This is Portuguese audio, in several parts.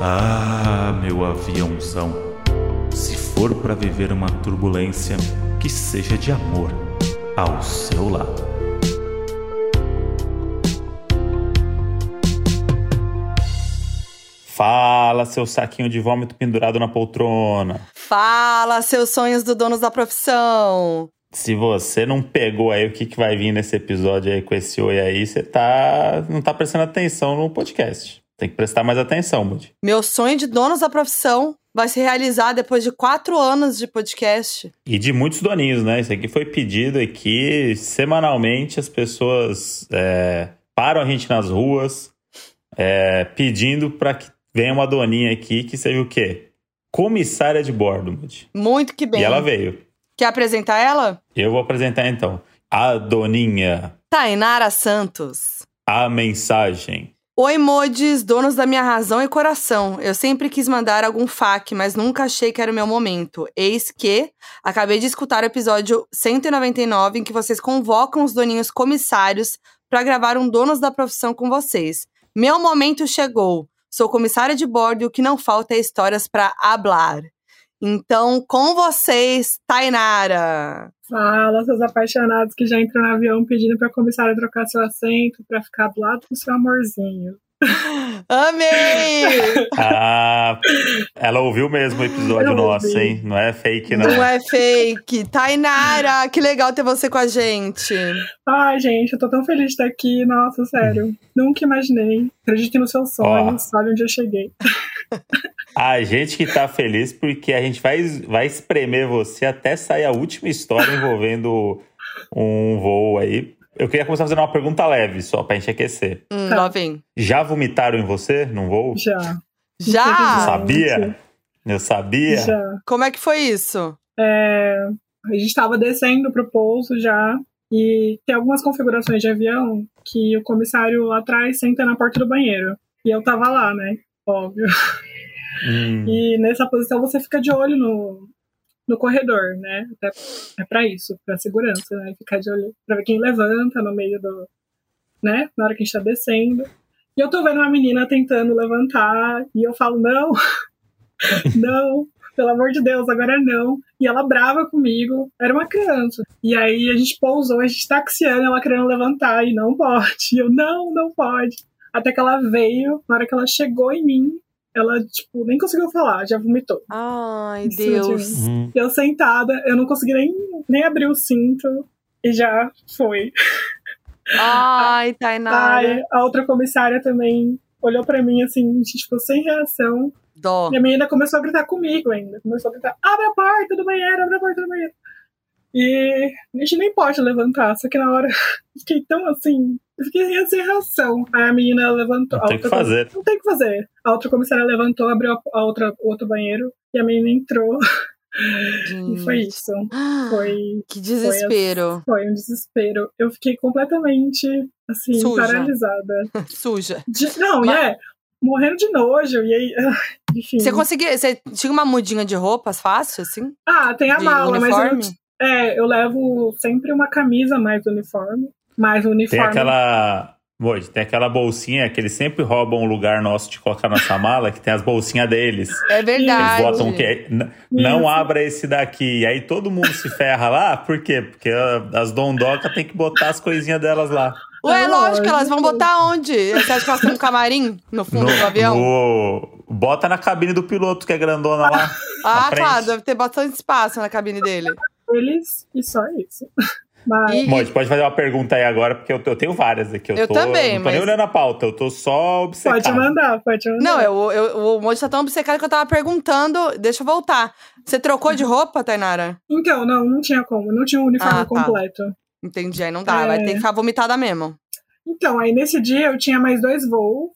Ah, meu aviãozão, se for para viver uma turbulência, que seja de amor ao seu lado. Fala, seu saquinho de vômito pendurado na poltrona. Fala, seus sonhos do donos da profissão. Se você não pegou aí o que, que vai vir nesse episódio aí com esse oi aí, você tá, não tá prestando atenção no podcast. Tem que prestar mais atenção, Bud. Meu sonho de donos da profissão vai se realizar depois de quatro anos de podcast. E de muitos doninhos, né? Isso aqui foi pedido aqui semanalmente. As pessoas é, param a gente nas ruas é, pedindo para que venha uma doninha aqui que seja o quê? Comissária de bordo, Bud. Muito que bem. E ela veio. Quer apresentar ela? Eu vou apresentar então. A doninha. Tainara Santos. A mensagem. Oi, modes, donos da minha razão e coração. Eu sempre quis mandar algum fac, mas nunca achei que era o meu momento. Eis que acabei de escutar o episódio 199 em que vocês convocam os doninhos comissários para gravar um Donos da Profissão com vocês. Meu momento chegou. Sou comissária de bordo e o que não falta é histórias para hablar. Então, com vocês, Tainara. Fala, seus apaixonados que já entram no avião pedindo pra comissária trocar seu assento pra ficar do lado do seu amorzinho. Amei! ah, ela ouviu mesmo o episódio Eu nosso, ouvi. hein? Não é fake, não. Não é fake. Tainara, que legal ter você com a gente. Ai, gente, eu tô tão feliz de estar aqui. Nossa, sério. Nunca imaginei. Acreditem nos seus sonhos. Olha onde eu cheguei. A gente que tá feliz porque a gente vai, vai espremer você até sair a última história envolvendo um voo aí. Eu queria começar fazendo uma pergunta leve, só pra gente aquecer. Hum, Tá. lá vem. Já vomitaram em você num voo? Já. Já? Sabia? Eu sabia? Já. Como é que foi isso? É, a gente tava descendo pro pouso já. E tem algumas configurações de avião que o comissário lá atrás senta na porta do banheiro. E eu tava lá, né? Óbvio. Hum. E nessa posição você fica de olho no, no corredor, né? É pra isso, pra segurança, né? Ficar de olho pra ver quem levanta no meio do. né? Na hora que a gente tá descendo. E eu tô vendo uma menina tentando levantar, e eu falo, não, não, pelo amor de Deus, agora não. E ela brava comigo, era uma criança. E aí a gente pousou, a gente taxiando, ela querendo levantar, e não pode. E eu, não, não pode. Até que ela veio, na hora que ela chegou em mim, ela, tipo, nem conseguiu falar, já vomitou. Ai, Deus. Hum. Eu sentada, eu não consegui nem, nem abrir o cinto e já foi. Ai, Tainara. Ai, a outra comissária também olhou pra mim assim, a gente ficou sem reação. Dó. E a menina começou a gritar comigo ainda. Começou a gritar: abre a porta do banheiro, abre a porta do banheiro. E a gente nem pode levantar, só que na hora eu fiquei tão assim. Eu fiquei sem reação. Aí a menina levantou. Não tem que fazer. Não tem o que fazer. A outra comissária levantou, abriu a, outra, o outro banheiro e a menina entrou. E foi isso. Foi, Que desespero. foi um desespero. Eu fiquei completamente, assim, Suja. paralisada. Suja. De- não, Mas- e é, morrendo de nojo. E aí, ah, enfim. Você conseguia. Você tinha uma mudinha de roupas fácil, assim? Ah, tem a de mala, mas eu, uniforme? É, eu levo sempre uma camisa mais uniforme. Mais Tem uniforme. aquela. Moji, tem aquela bolsinha que eles sempre roubam um lugar nosso de colocar nossa mala, que tem as bolsinhas deles. É Eles verdade. botam o quê? N- Não Isso. abra esse daqui. E aí todo mundo se ferra lá. Por quê? Porque ah, as dondocas tem que botar as coisinhas delas lá. Ué, É lógico, elas vão botar onde? Você acha que elas têm um camarim no fundo do avião? no- Bota na cabine do piloto, que é grandona lá. ah, claro, frente. deve ter bastante espaço na cabine dele. Eles e só isso. Mas E- Moji, pode fazer uma pergunta aí agora, porque eu, eu tenho várias aqui. Eu, Eu tô, também, Não tô nem mas- olhando a pauta, eu tô só obcecado. pode mandar, pode mandar. Não, eu, eu, o Monte tá tão obcecado que eu tava perguntando. Deixa eu voltar. Você trocou de roupa, Tainara? Então, não, não tinha como. Não tinha um uniforme Ah, tá. completo. Entendi, aí não dá. É. Vai ter que ficar vomitada mesmo. Então, aí nesse dia eu tinha mais dois voos,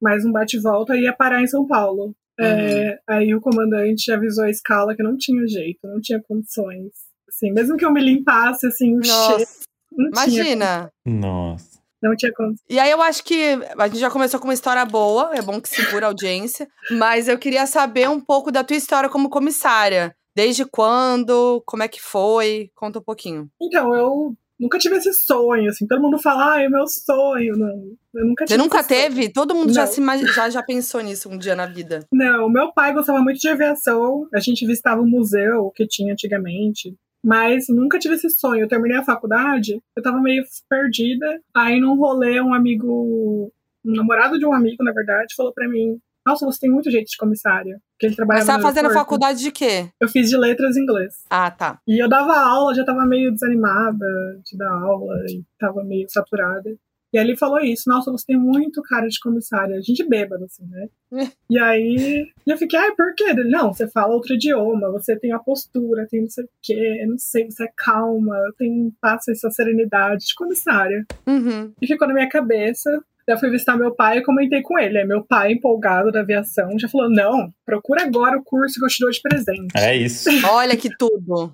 mais um bate-volta e ia parar em São Paulo. Uhum. É, aí o comandante avisou a escala que não tinha jeito, não tinha condições. Assim, mesmo que eu me limpasse, assim, o cheiro, Nossa, não tinha, imagina. Nossa. não tinha condições. E aí eu acho que a gente já começou com uma história boa, é bom que segura a audiência. Mas eu queria saber um pouco da tua história como comissária. Desde quando? Como é que foi? Conta um pouquinho. Então, eu nunca tive esse sonho, assim. Todo mundo fala, ah, é meu sonho. Não, eu nunca tive Você nunca esse sonho. teve? Todo mundo já, se já, já pensou nisso um dia na vida. Não, meu pai gostava muito de aviação. A gente visitava o museu que tinha antigamente. Mas nunca tive esse sonho. Eu terminei a faculdade, eu tava meio perdida. Aí num rolê, um amigo, um namorado de um amigo, na verdade, falou pra mim: Nossa, você tem muito jeito de comissária. Que ele trabalhava Mas você tá fazendo faculdade de quê? Eu fiz de letras em inglês. Ah, tá. E eu dava aula, já tava meio desanimada de dar aula e tava meio saturada. E aí ele falou isso, nossa, você tem muito cara de comissária. A gente bêbado, assim, né? e aí eu fiquei, ai, por quê? Ele, não, você fala outro idioma, você tem a postura, tem não sei o quê, não sei, você é calma, tem passa essa serenidade de comissária. Uhum. E ficou na minha cabeça. Daí eu fui visitar meu pai e comentei com ele. Aí meu pai, empolgado da aviação, já falou: não, procura agora o curso que eu te dou de presente. É isso. Olha que tudo.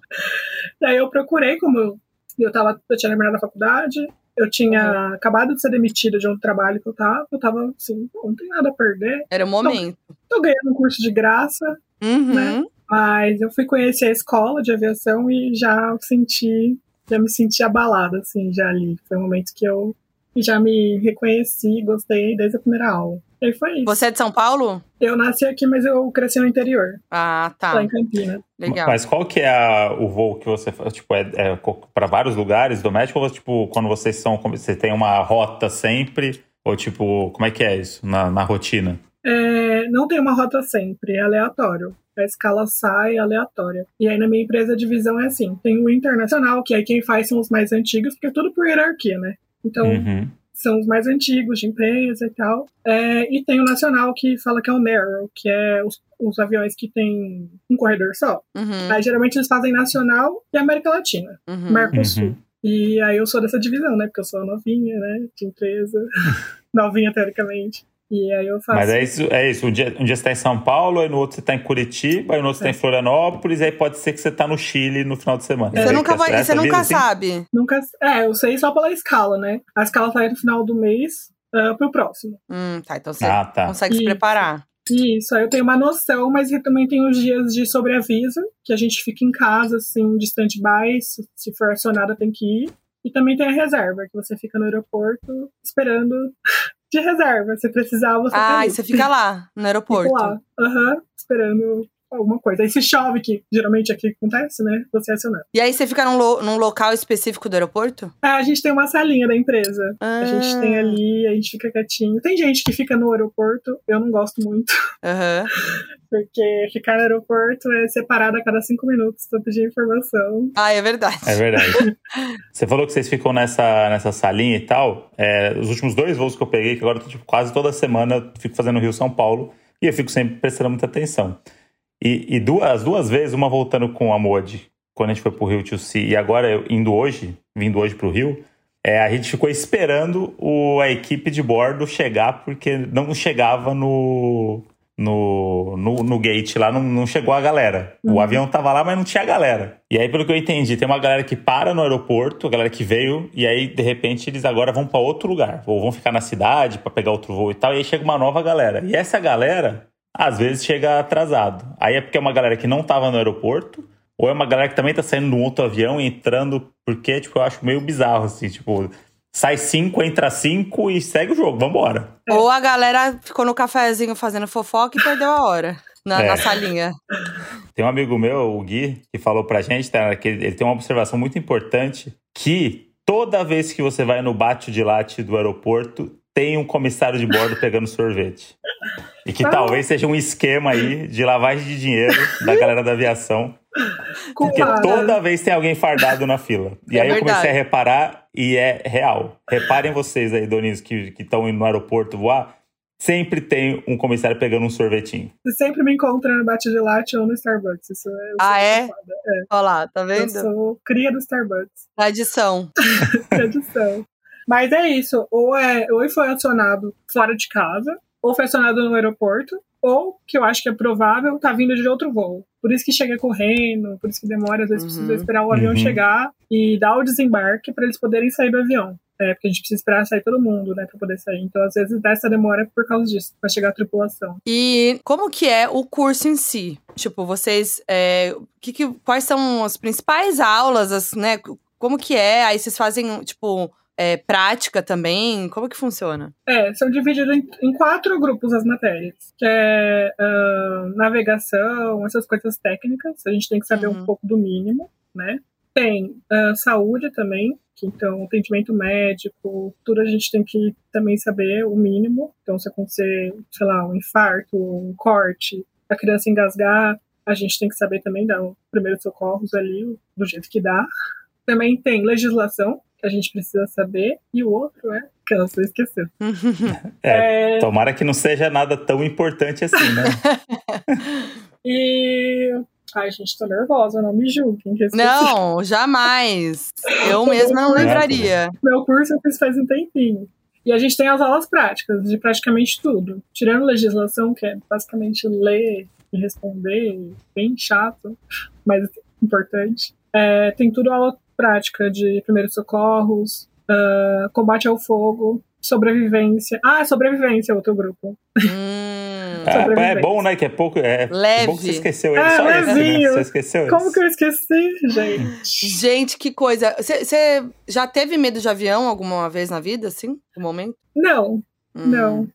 Daí eu procurei, como eu, eu, tava, eu tinha terminado a faculdade, eu tinha acabado de ser demitida de um trabalho que eu tava, eu tava assim, "Pô, não tem nada a perder. Era o momento. Tô ganhando um curso de graça, Uhum. né? mas eu fui conhecer a escola de aviação e já senti, já me senti abalada, assim, já ali. Foi um momento que eu já me reconheci, gostei desde a primeira aula. E foi isso. Você é de São Paulo? Eu nasci aqui, mas eu cresci no interior, Ah, lá tá. em Campinas. Legal. Mas qual que é a- o voo que você faz? Tipo, é, é para vários lugares doméstico ou tipo, quando vocês são. Você tem uma rota sempre? Ou tipo, como é que é isso na, na rotina? É, não tem uma rota sempre, é aleatório. A escala sai aleatória. E aí na minha empresa a divisão é assim: tem o internacional, que aí quem faz são os mais antigos, porque é tudo por hierarquia, né? Então, Uhum. São os mais antigos de empresa e tal. É, e tem o nacional que fala que é o narrow, que é os, os aviões que tem um corredor só. Uhum. Aí geralmente eles fazem nacional e América Latina, Uhum. Mercosul. Uhum. E aí eu sou dessa divisão, né? Porque eu sou novinha, né? De empresa. novinha, teoricamente. E aí eu faço. Mas é isso, é isso. Um dia, um dia você tá em São Paulo, aí no outro você tá em Curitiba, aí no outro você tá em Florianópolis, aí pode ser que você tá no Chile no final de semana. Você É, nunca, vai, você nunca assim, sabe. Nunca. É, eu sei só pela escala, né? A escala sai no final do mês ah, pro próximo. Hum, tá. Então você Ah, tá. consegue se preparar. Isso, aí eu tenho uma noção, mas eu também tem os dias de sobreaviso, que a gente fica em casa, assim, de stand-by, se, se for acionada tem que ir. E também tem a reserva, que você fica no aeroporto esperando de reserva. Se precisar, você tá Ah, e você fica lá, no aeroporto. Fico lá, aham, esperando alguma coisa. Aí se chove, que geralmente aqui acontece, né? Você é acionado. E aí você fica num, lo- num local específico do aeroporto? É, a gente tem uma salinha da empresa. Ah, A gente tem ali, a gente fica quietinho. Tem gente que fica no aeroporto, eu não gosto muito, Aham. porque ficar no aeroporto é separado a cada cinco minutos pra pedir informação. Ah, é verdade. É verdade. você falou que vocês ficam nessa, nessa salinha e tal. É, os últimos dois voos que eu peguei, que agora eu tô, tipo, quase toda semana fico fazendo Rio-São Paulo, e eu fico sempre prestando muita atenção. E, e duas, as duas vezes, uma voltando com a Modi, quando a gente foi pro Rio to See, e agora eu indo hoje, vindo hoje pro Rio, é, a gente ficou esperando o, a equipe de bordo chegar, porque não chegava no, no, no, no gate lá, não, não chegou a galera. O Uhum. avião tava lá, mas não tinha galera. E aí, pelo que eu entendi, tem uma galera que para no aeroporto, a galera que veio, e aí, de repente, eles agora vão para outro lugar. Ou vão ficar na cidade para pegar outro voo e tal, e aí chega uma nova galera. E essa galera, às vezes, chega atrasado. Aí é porque é uma galera que não tava no aeroporto, ou é uma galera que também tá saindo de um outro avião e entrando, porque, tipo, eu acho meio bizarro, assim, tipo, sai cinco, entra cinco e segue o jogo, vambora. Ou a galera ficou no cafezinho fazendo fofoca e perdeu a hora na, É. na salinha. Tem um amigo meu, o Gui, que falou pra gente, tá, que ele, ele tem uma observação muito importante, que toda vez que você vai no bate de late do aeroporto, tem um comissário de bordo pegando sorvete. E que Ah. talvez seja um esquema aí de lavagem de dinheiro da galera da aviação. Porque toda vez tem alguém fardado na fila. E É aí eu comecei a reparar e é real. Reparem vocês aí, doninhos, que estão indo no aeroporto voar, sempre tem um comissário pegando um sorvetinho. Você sempre me encontra no Bate de Latte ou no Starbucks. Isso é, eu Ah, é? culpada. Olha lá, tá Eu vendo? sou cria do Starbucks. Tradição. Tradição. Mas é isso. Ou, é, ou foi acionado fora de casa, ou foi acionado no aeroporto, ou, que eu acho que é provável, tá vindo de outro voo. Por isso que chega correndo, por isso que demora, às vezes Uhum. precisa esperar o avião Uhum. chegar e dar o desembarque para eles poderem sair do avião. É, porque a gente precisa esperar sair todo mundo, né, pra poder sair. Então, às vezes, dá essa demora por causa disso, pra chegar a tripulação. E como que é o curso em si? Tipo, vocês. é, que que- quais são as principais aulas, as, né? como que é? Aí vocês fazem, tipo, é, prática também? Como que funciona? É, são divididos em, em quatro grupos as matérias, que é ah, navegação, essas coisas técnicas, a gente tem que saber Uhum. um pouco do mínimo, né? Tem ah, saúde também, que então atendimento médico, tudo a gente tem que também saber o mínimo. Então, se acontecer, sei lá, um infarto, um corte, a criança engasgar, a gente tem que saber também dar os primeiros socorros ali, do jeito que dá. Também tem legislação, a gente precisa saber, e o outro é, que você esqueceu. É, É, Tomara que não seja nada tão importante assim, né? e. Ai, gente, tô nervosa, não me julguem. não, jamais. Eu mesma não lembraria. Meu curso eu fiz faz um tempinho. E a gente tem as aulas práticas de praticamente tudo. Tirando legislação, que é basicamente ler e responder, bem chato, mas importante. É, tem tudo aula prática de primeiros socorros, ah, combate ao fogo, sobrevivência. Ah, sobrevivência é outro grupo. Hum, É, é bom, né? Que é pouco. É, Leve. é bom que você esqueceu ele. É, só esse, né? levinho. Você esqueceu Como esse. que eu esqueci, gente? Gente, que coisa. Você já teve medo de avião alguma vez na vida, assim? Um momento? Não, Hum. Não.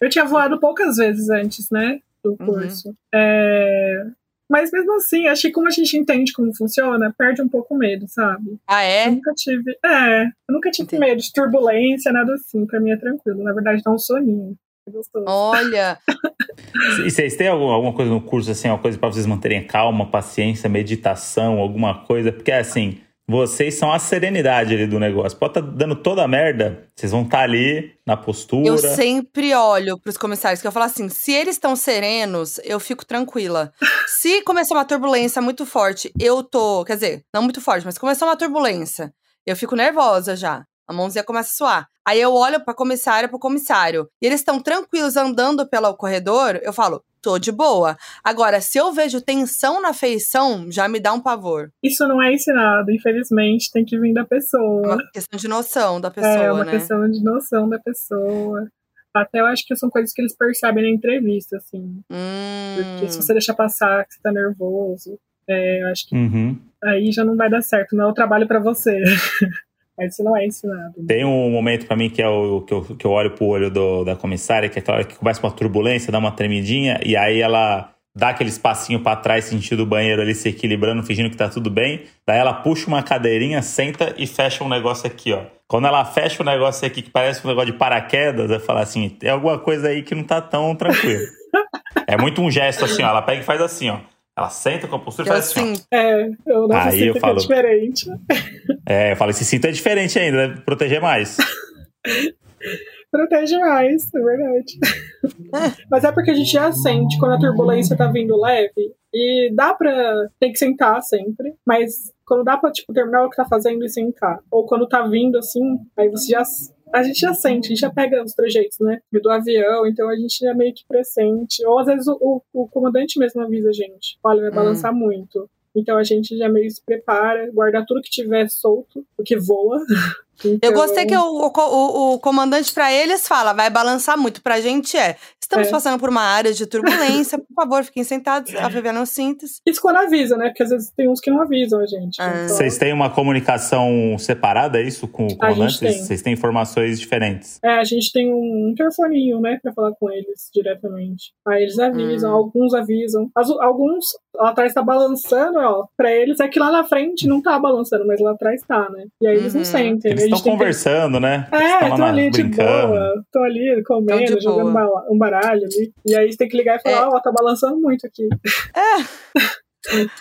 Eu tinha voado poucas vezes antes, né? Do Uhum. curso. É, Mas mesmo assim, acho que como a gente entende como funciona, perde um pouco o medo, sabe? Ah, Eu é? nunca tive. É, eu nunca tive Entendi. medo de turbulência, nada assim. Pra mim é tranquilo. Na verdade, dá um soninho. É gostoso. Olha, E vocês têm algum- alguma coisa no curso, assim, uma coisa pra vocês manterem calma, paciência, meditação, alguma coisa? Porque, assim, vocês são a serenidade ali do negócio. Pode estar dando toda a merda, vocês vão estar ali na postura. eu sempre olho pros comissários que eu falo assim: se eles estão serenos, eu fico tranquila. Se começar uma turbulência muito forte, eu tô. Quer dizer, não muito forte, mas começou uma turbulência, eu fico nervosa já. A mãozinha começa a suar. Aí eu olho pra comissária, pro comissário. E eles estão tranquilos andando pelo corredor, eu falo, tô de boa. Agora, se eu vejo tensão na feição, já me dá um pavor. Isso não é ensinado, infelizmente, tem que vir da É pessoa. uma questão de noção da pessoa, é uma né? questão de noção da pessoa. Até eu acho que são coisas que eles percebem na entrevista, assim. Porque Hum. se você deixar passar que você tá nervoso, é, eu acho que Uhum. aí já não vai dar certo, não é o trabalho pra você. Mas isso não é ensinado. né? Tem um momento pra mim que é o que eu, que eu olho pro olho do- da comissária, que é aquela hora que começa uma turbulência, dá uma tremidinha, e aí ela dá aquele espacinho pra trás, sentindo o banheiro ali se equilibrando, fingindo que tá tudo bem. Daí ela puxa uma cadeirinha, senta e fecha um negócio aqui, ó. Quando ela fecha o negócio aqui que parece um negócio de paraquedas, eu falo assim, tem alguma coisa aí que não tá tão tranquilo. é muito um gesto assim, ó. Ela pega e faz assim, ó. Ela senta com a postura e faz assim, ó. É, eu não Aí eu que falo- é diferente. É, eu falo, esse cinto é diferente ainda, deve proteger mais. Protege mais, é verdade. Mas é porque a gente já sente quando a turbulência tá vindo leve. E dá pra. Tem que sentar sempre. Mas quando dá pra, tipo, terminar o que tá fazendo e sentar. Ou quando tá vindo assim, aí você já. A gente já sente, a gente já pega os trejeitos, né? Do avião, então a gente já meio que pressente. Ou às vezes o, o, o comandante mesmo avisa a gente: olha, vai Hum. balançar muito. Então a gente já meio se prepara, guarda tudo que tiver solto, o que voa. Eu Então, gostei que o, o, o- o comandante, pra eles, fala: vai balançar muito. Pra gente é. Estamos É. passando por uma área de turbulência. por favor, fiquem sentados, afivelem os cintos. Isso quando avisa, né? Porque às vezes tem uns que não avisam a gente. Ah. Então, Vocês têm uma comunicação separada, é isso, com o A comandante? Vocês têm informações diferentes. É, a gente tem um interfoninho, né, pra falar com eles diretamente. Aí eles avisam, Hum. alguns avisam. As- alguns lá atrás tá balançando, ó. Pra eles é que lá na frente não tá balançando, mas lá atrás tá, né? E aí eles Uhum. não sentem. Eles a estão que- conversando, né? Eles É, estão ali de brincando. boa. Tô ali comendo, de jogando um baralho ali. E aí você tem que ligar e falar, É. ó, tá balançando muito aqui.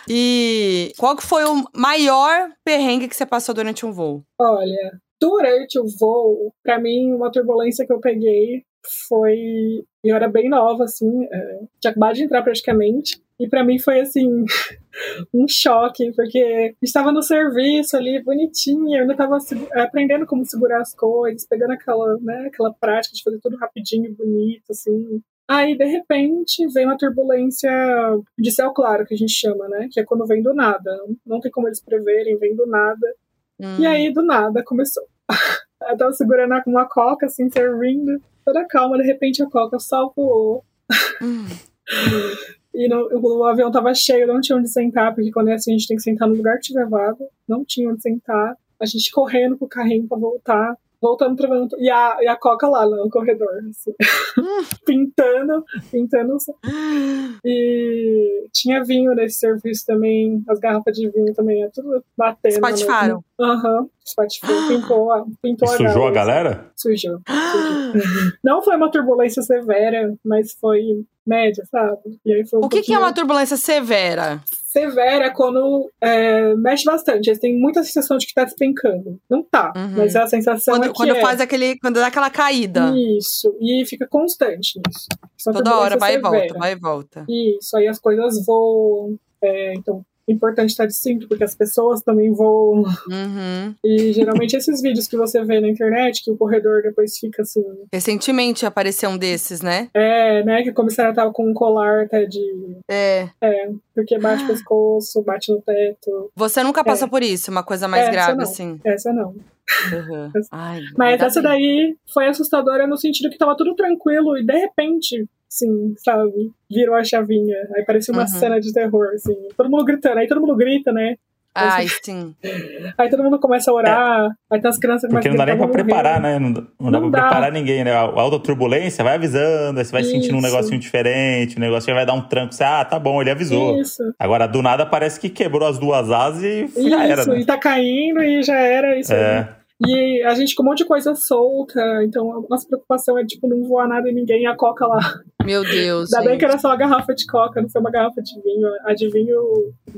E qual que foi o maior perrengue que você passou durante um voo? Olha, durante o voo, pra mim, uma turbulência que eu peguei foi. Eu era bem nova, assim, é, tinha acabado de entrar praticamente. E pra mim foi assim, um choque, porque estava no serviço ali, bonitinha, eu ainda estava aprendendo como segurar as coisas, pegando aquela, né, aquela prática de fazer tudo rapidinho e bonito, assim. Aí, de repente, vem uma turbulência de céu claro, que a gente chama, né? Que é quando vem do nada. Não tem como eles preverem, vem do nada. Hum. E aí, do nada, começou. Eu tava segurando uma coca, assim, servindo, toda calma, de repente a coca saltou. Hum. E no- o avião tava cheio, não tinha onde sentar, porque quando é assim, a gente tem que sentar no lugar que tiver vaga. Não tinha onde sentar. A gente correndo com o carrinho pra voltar. Voltando, travando. E a, e a Coca lá no corredor, assim. pintando, pintando. E tinha vinho nesse serviço também. As garrafas de vinho também, é tudo batendo. Espatifaram. Aham, espatifou, pintou, a- pintou a Sujou a assim. galera? Sujou. sujou. Não foi uma turbulência severa, mas foi média, sabe? E aí foi um O que, que é pouquinho- uma turbulência severa? severa é quando é, mexe bastante. Eles têm muita sensação de que tá despencando. Não tá, Uhum. mas a sensação é Quando, que quando é. faz aquele. Quando dá aquela caída. Isso, e fica constante nisso. Isso é Toda hora, vai e volta, severa. vai e volta. Isso, aí as coisas voam. é, então, é importante estar de cinto, porque as pessoas também voam. Uhum. E geralmente esses vídeos que você vê na internet, que o corredor depois fica assim. Recentemente apareceu um desses, né? É, né? Que o comissário tava com um colar até de. É. É, porque bate o pescoço, bate no teto. Você nunca passou por isso, uma coisa mais Essa grave, não. assim. Essa não. Uhum. Ai, Mas essa daí foi assustadora no sentido que tava tudo tranquilo e de repente, assim, sabe? Virou a chavinha. Aí parecia uma Uhum. cena de terror, assim. Todo mundo gritando. Aí todo mundo grita, né? Ai, sim. Aí todo mundo começa a orar. Aí tem as crianças que Porque não dá nem pra gritar, "Vamos preparar, morrer". né? Não, dá- não dá Não pra dá. preparar ninguém, né? A alta turbulência vai avisando, aí você vai sentindo um Isso. negocinho diferente, o negócio vai dar um tranco. Você, ah, tá bom, ele avisou. Isso, Agora, do nada, parece que quebrou as duas asas e já era, isso. né? E tá caindo e já era isso aí. E a gente com um monte de coisa solta. Então a nossa preocupação é, tipo, não voar nada em ninguém e a coca lá. Meu Deus. Ainda bem que era só a garrafa de coca, não foi uma garrafa de vinho. A de vinho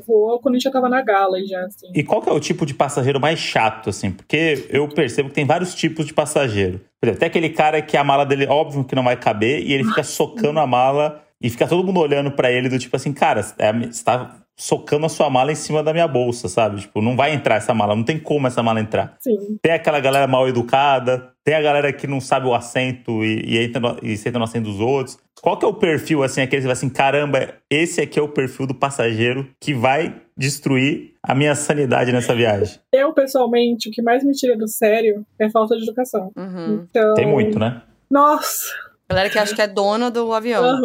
voou quando a gente já tava na gala e já, assim. E qual que é o tipo de passageiro mais chato, assim? Porque eu percebo que tem vários tipos de passageiro. Por exemplo, tem aquele cara que a mala dele, óbvio que não vai caber, e ele fica socando a mala e fica todo mundo olhando pra ele do tipo assim, cara, é, você tá socando a sua mala em cima da minha bolsa, sabe? Tipo, não vai entrar essa mala, não tem como essa mala entrar. Sim. Tem aquela galera mal educada, tem a galera que não sabe o assento e, e, entra no, e senta no assento dos outros. Qual que é o perfil, assim, aquele que vai assim, caramba, esse aqui é o perfil do passageiro que vai destruir a minha sanidade nessa viagem? Eu, pessoalmente, o que mais me tira do sério é falta de educação. Uhum. Então. Tem muito, né? Nossa! Galera que acha que é dona do avião.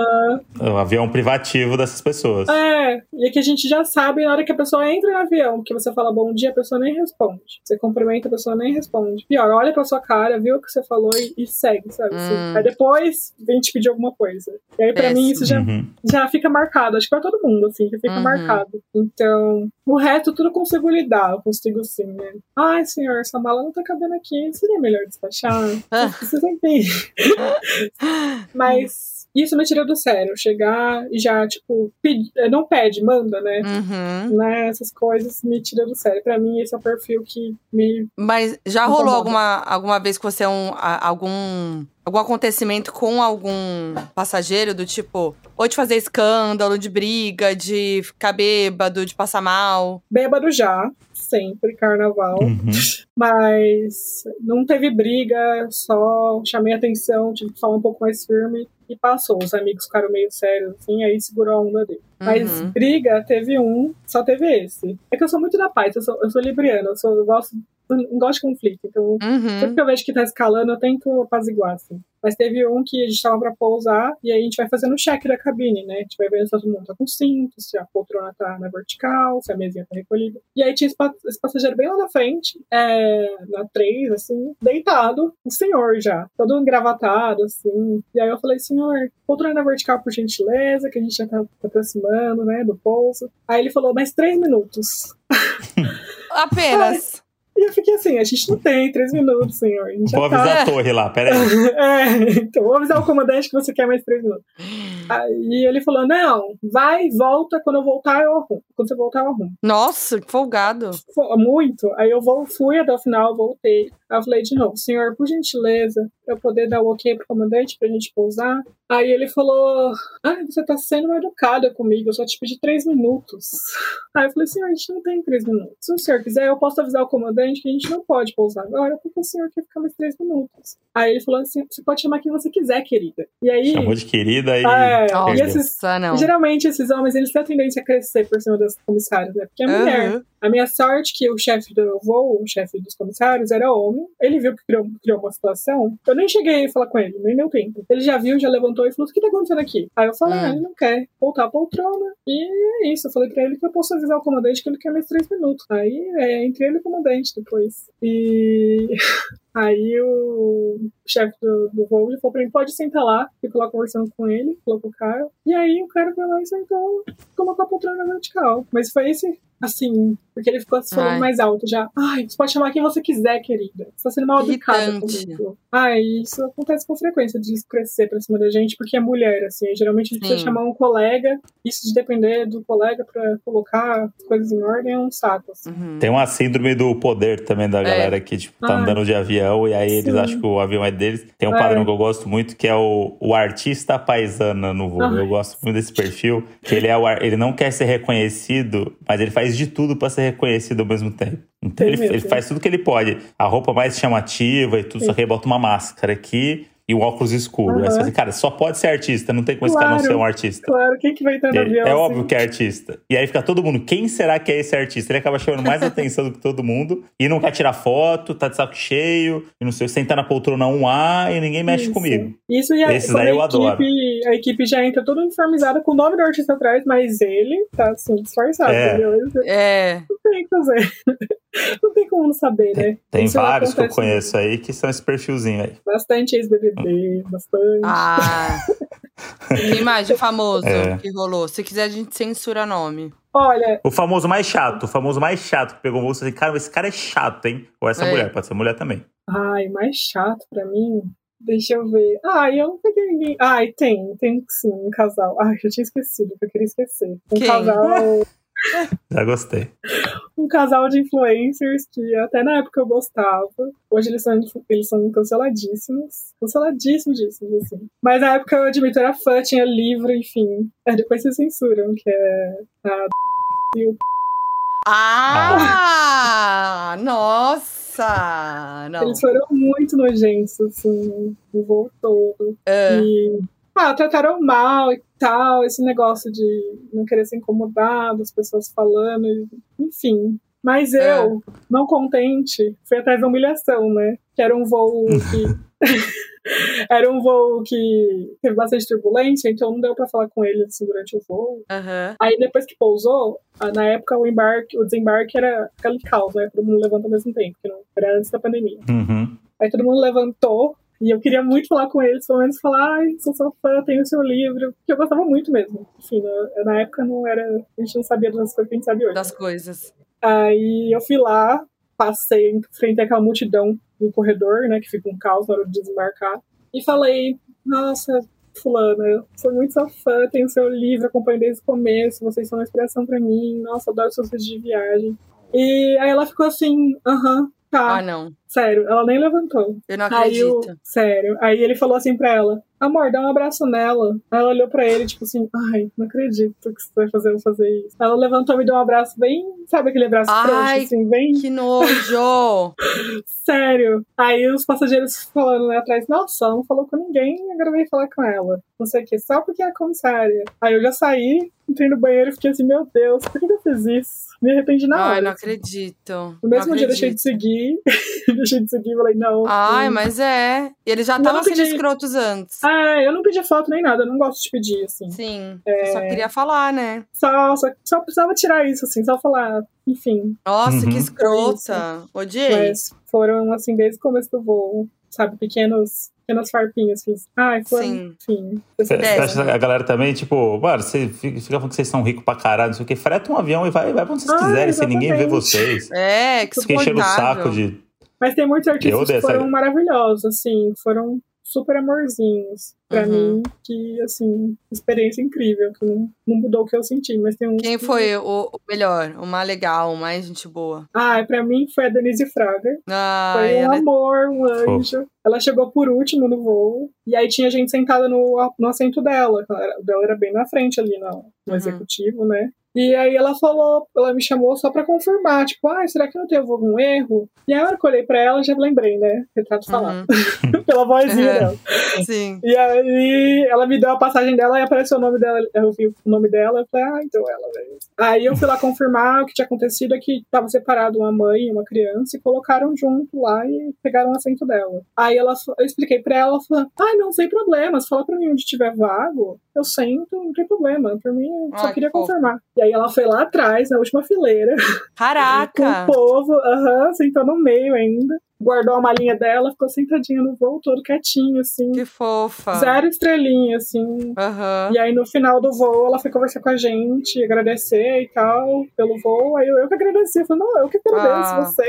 O avião privativo dessas pessoas. É, e é que a gente já sabe na hora que a pessoa entra no avião, que você fala bom dia, a pessoa nem responde. Você cumprimenta, a pessoa nem responde. Pior, olha pra sua cara, viu o que você falou e, e segue, sabe? assim? Hum. Aí depois vem te pedir alguma coisa. E aí, pra Péssimo. mim, isso já, Uhum. já fica marcado. Acho que pra todo mundo, assim, já fica Uhum. marcado. Então, o resto tudo eu consigo lidar, eu consigo sim, né? Ai, senhor, essa mala não tá cabendo aqui, seria melhor despachar? Ah. Vocês entendem? Mas isso me tira do sério. Chegar e já, tipo, pedi- não pede, manda, né? Uhum. né? Essas coisas me tiram do sério. Pra mim, esse é o perfil que me. Mas já Incomoda. rolou alguma, alguma vez que você é um, algum algum acontecimento com algum passageiro do tipo, ou de fazer escândalo, de briga, de ficar bêbado, de passar mal? Bêbado já, sempre, carnaval. Uhum. Mas não teve briga, só chamei atenção, tive que falar um pouco mais firme e passou. Os amigos ficaram meio sérios, assim, aí segurou a onda dele. Mas Uhum. briga, teve um, só teve esse. É que eu sou muito da paz, eu sou, eu sou libriana, eu, sou, eu gosto, eu não gosto de conflito, então Uhum. Sempre que eu vejo que tá escalando, eu tento apaziguar, assim. Mas teve um que a gente tava pra pousar, e aí a gente vai fazendo o check da cabine, né? A gente vai vendo se todo mundo tá com cinto, se a poltrona tá na vertical, se a mesinha tá recolhida. E aí tinha esse, pa- esse passageiro bem lá na frente, é, na 3, assim, deitado, um senhor já, todo engravatado, assim. E aí eu falei, senhor, poltrona na vertical, por gentileza, que a gente já tá aproximando, né, do pouso. Aí ele falou, mais três minutos. Apenas. E eu fiquei assim, a gente não tem três minutos, senhor. A gente já Vou tá avisar a torre lá, peraí. é, então vou avisar o comandante que você quer mais três minutos. Aí ele falou: não, vai, volta, quando eu voltar eu arrumo. Quando você voltar eu arrumo. Nossa, que folgado. Muito. Aí eu vou, fui até o final, voltei. Aí eu falei de novo, senhor, por gentileza, eu poder dar o ok pro comandante pra gente pousar. Aí ele falou: Ah, você tá sendo educada comigo, eu só te pedi três minutos. Aí eu falei, senhor, a gente não tem três minutos. Se o senhor quiser, eu posso avisar o comandante que a gente não pode pousar agora, porque o senhor quer ficar mais três minutos. Aí ele falou assim: você pode chamar quem você quiser, querida. E aí. Chamou de querida e. É, Nossa, e esses não. Geralmente esses homens eles têm a tendência a crescer por cima das comissárias, né? Porque é mulher. A minha sorte que o chefe do voo, o chefe dos comissários, era homem. Ele viu que criou, criou uma situação. Eu nem cheguei a falar com ele, nem deu tempo. Ele já viu, já levantou e falou: o que tá acontecendo aqui? Aí eu falei, ah, ele não quer voltar à poltrona. E é isso. Eu falei pra ele que eu posso avisar o comandante que ele quer mais três minutos. Aí é entre ele e o comandante depois. E. Aí o chefe do, do voo falou pra mim, pode sentar lá. Fico lá conversando com ele, falou com o cara. E aí o cara foi lá e sentou, colocou a poltrona vertical. Mas foi esse, assim, porque ele ficou falando Ai. mais alto já. Ai, você pode chamar quem você quiser, querida. Você tá sendo mal educada comigo. Ai, isso acontece com frequência de crescer pra cima da gente, porque é mulher, assim. Geralmente a gente precisa chamar um colega. Isso de depender do colega pra colocar as coisas em ordem é um saco, assim. Uhum. Tem uma síndrome do poder também da galera que, tipo, tá Ah, andando de avião e aí eles sim. acham que o avião é deles. Tem um É. padrão que eu gosto muito que é o, o artista paisana no voo. Ai. Eu gosto muito desse perfil, que ele é o ele não quer ser reconhecido, mas ele faz de tudo pra ser reconhecido ao mesmo tempo. Então Tem ele, ele faz tudo que ele pode. A roupa mais chamativa e tudo, Sim. só que ele bota uma máscara aqui e um óculos escuro. Aí você fala cara, só pode ser artista, não tem como esse cara não Claro. ser um artista. Claro, quem que vai entrar no É, avião? é assim? óbvio que é artista. E aí fica todo mundo, quem será que é esse artista? Ele acaba chamando mais atenção do que todo mundo e não quer tirar foto, tá de saco cheio, e não sei, senta na poltrona 1A e ninguém mexe Isso. comigo. Isso já Esses quando daí a eu adoro. equipe, A equipe já entra toda uniformizada com o nome do artista atrás, mas ele tá assim, disfarçado, É. entendeu? Ele É. não tem o que fazer. não tem como não saber, né? Tem Isso vários que eu conheço aí que são esse perfilzinho aí. Bastante ex-BBB, bastante. Ah. De famoso É. que rolou? Se quiser, a gente censura nome. Olha, O famoso mais chato, o famoso mais chato que pegou o moço assim, cara, esse cara é chato, hein? Ou essa É. mulher, pode ser mulher também. ai, mais chato pra mim. Deixa eu ver. Ai, eu não peguei ninguém. Ai, tem, tem sim, um casal. Ai, eu tinha esquecido, que eu queria esquecer. Um Quem? casal. Já gostei. um casal de influencers que até na época eu gostava. Hoje eles são, eles são canceladíssimos. Canceladíssimos, assim. Mas na época eu admito, eu era fã, tinha livro, enfim. Aí depois vocês censuram, que é a e o Ah! Nossa! Não. Eles foram muito nojentos, assim, o voo todo. Ah, E ah, trataram mal e tal, esse negócio de não querer ser incomodado, as pessoas falando, enfim. Mas eu, não contente, fui atrás da humilhação, né? Que era um voo que. era um voo que teve bastante turbulência, então não deu pra falar com eles assim, durante o voo. aham. Aí depois que pousou, ah, na época o embarque, o desembarque era aquele caos, né? Todo mundo levanta ao mesmo tempo, que não era antes da pandemia. Uhum. Aí todo mundo levantou e eu queria muito falar com eles, pelo menos falar, ai, sou sua fã, tenho o seu livro. Que eu gostava muito mesmo. Enfim, na, na época não era. A gente não sabia das coisas que a gente sabe hoje. Das coisas. Aí eu fui lá, passei em frente àquela multidão no corredor, né? Que fica um caos na hora de desembarcar. E falei, nossa, fulana, eu sou muito sua fã, tenho o seu livro, acompanho desde o começo, vocês são uma inspiração pra mim, nossa, adoro seus vídeos de viagem. E aí ela ficou assim, aham, tá. Ah, não. Sério, ela nem levantou. Eu não Aí eu, acredito. sério. Aí ele falou assim pra ela: Amor, dá um abraço nela. Aí ela olhou pra ele, tipo assim: Ai, não acredito que você vai fazer eu fazer isso. Ela levantou e me deu um abraço bem. Sabe aquele abraço Ai, frouxo, assim, bem Que nojo! sério. Aí os passageiros falando lá atrás: Nossa, ela não falou com ninguém, agora veio falar com ela. Não sei o que, só porque é a comissária. Aí eu já saí, entrei no banheiro e fiquei assim: Meu Deus, por que eu fiz isso? Me arrependi na hora. Ai, não acredito. No mesmo Não dia eu deixei de acredito. seguir. deixei de seguir e falei: Não. Ai, não. mas é. E eles já estavam não sendo pedi. escrotos antes. Ah, eu não pedi foto nem nada, eu não gosto de pedir, assim. Sim. Eu só queria falar, né? Só, só, só precisava tirar isso, assim, só falar, enfim. Nossa, Uhum. que escrota. Odiei. Mas foram, assim, desde o começo do voo, sabe, pequenos, pequenas farpinhas. Que, ai, foram, Sim. enfim. Você Péssimo. acha que a galera também, tipo, mano, você fica fica falando que vocês são ricos pra caralho, não sei o que, freta um avião e vai, vai pra onde vocês Ah, quiserem, sem ninguém ver exatamente. vocês. É, que Fica enchendo o saco de. Mas tem muitos artistas que foram maravilhosos, assim, foram super amorzinhos pra Uhum. mim, que, assim, experiência incrível, que não, não mudou o que eu senti, mas tem um... Quem foi o, o melhor, o mais legal, o mais gente boa? Ah, pra mim foi a Denise Fraga. Ai, Foi um ela é amor, um anjo. Ela chegou por último no voo. E aí tinha gente sentada no, no assento dela. Ela dela era bem na frente ali no, no Uhum. executivo, né? E aí ela falou, ela me chamou só pra confirmar, tipo, ah, será que não teve algum erro? E aí a hora que eu olhei pra ela, já lembrei, né? Retrato falado. Pela vozinha Uhum. dela. Sim. E aí ela me deu a passagem dela e apareceu o nome dela. Eu vi o nome dela e falei, ah, então ela, velho. Aí eu fui lá confirmar o que tinha acontecido é que tava separado uma mãe e uma criança e colocaram junto lá e pegaram o assento dela. Aí ela, eu expliquei pra ela, ela falou, ah, não, sem problemas, fala pra mim onde tiver vago, eu sento, não tem problema. Por mim, eu só Ai, queria que confirmar. E aí ela foi lá atrás, na última fileira, com Caraca! o povo, aham, sentou no meio ainda. Guardou a malinha dela, ficou sentadinha no voo, todo quietinho, assim. Que fofa. Zero estrelinha, assim. Aham. E aí, no final do voo, ela foi conversar com a gente, agradecer e tal, pelo voo. Aí eu, eu que agradeci. Eu falei, não, eu que agradeço Ah, você.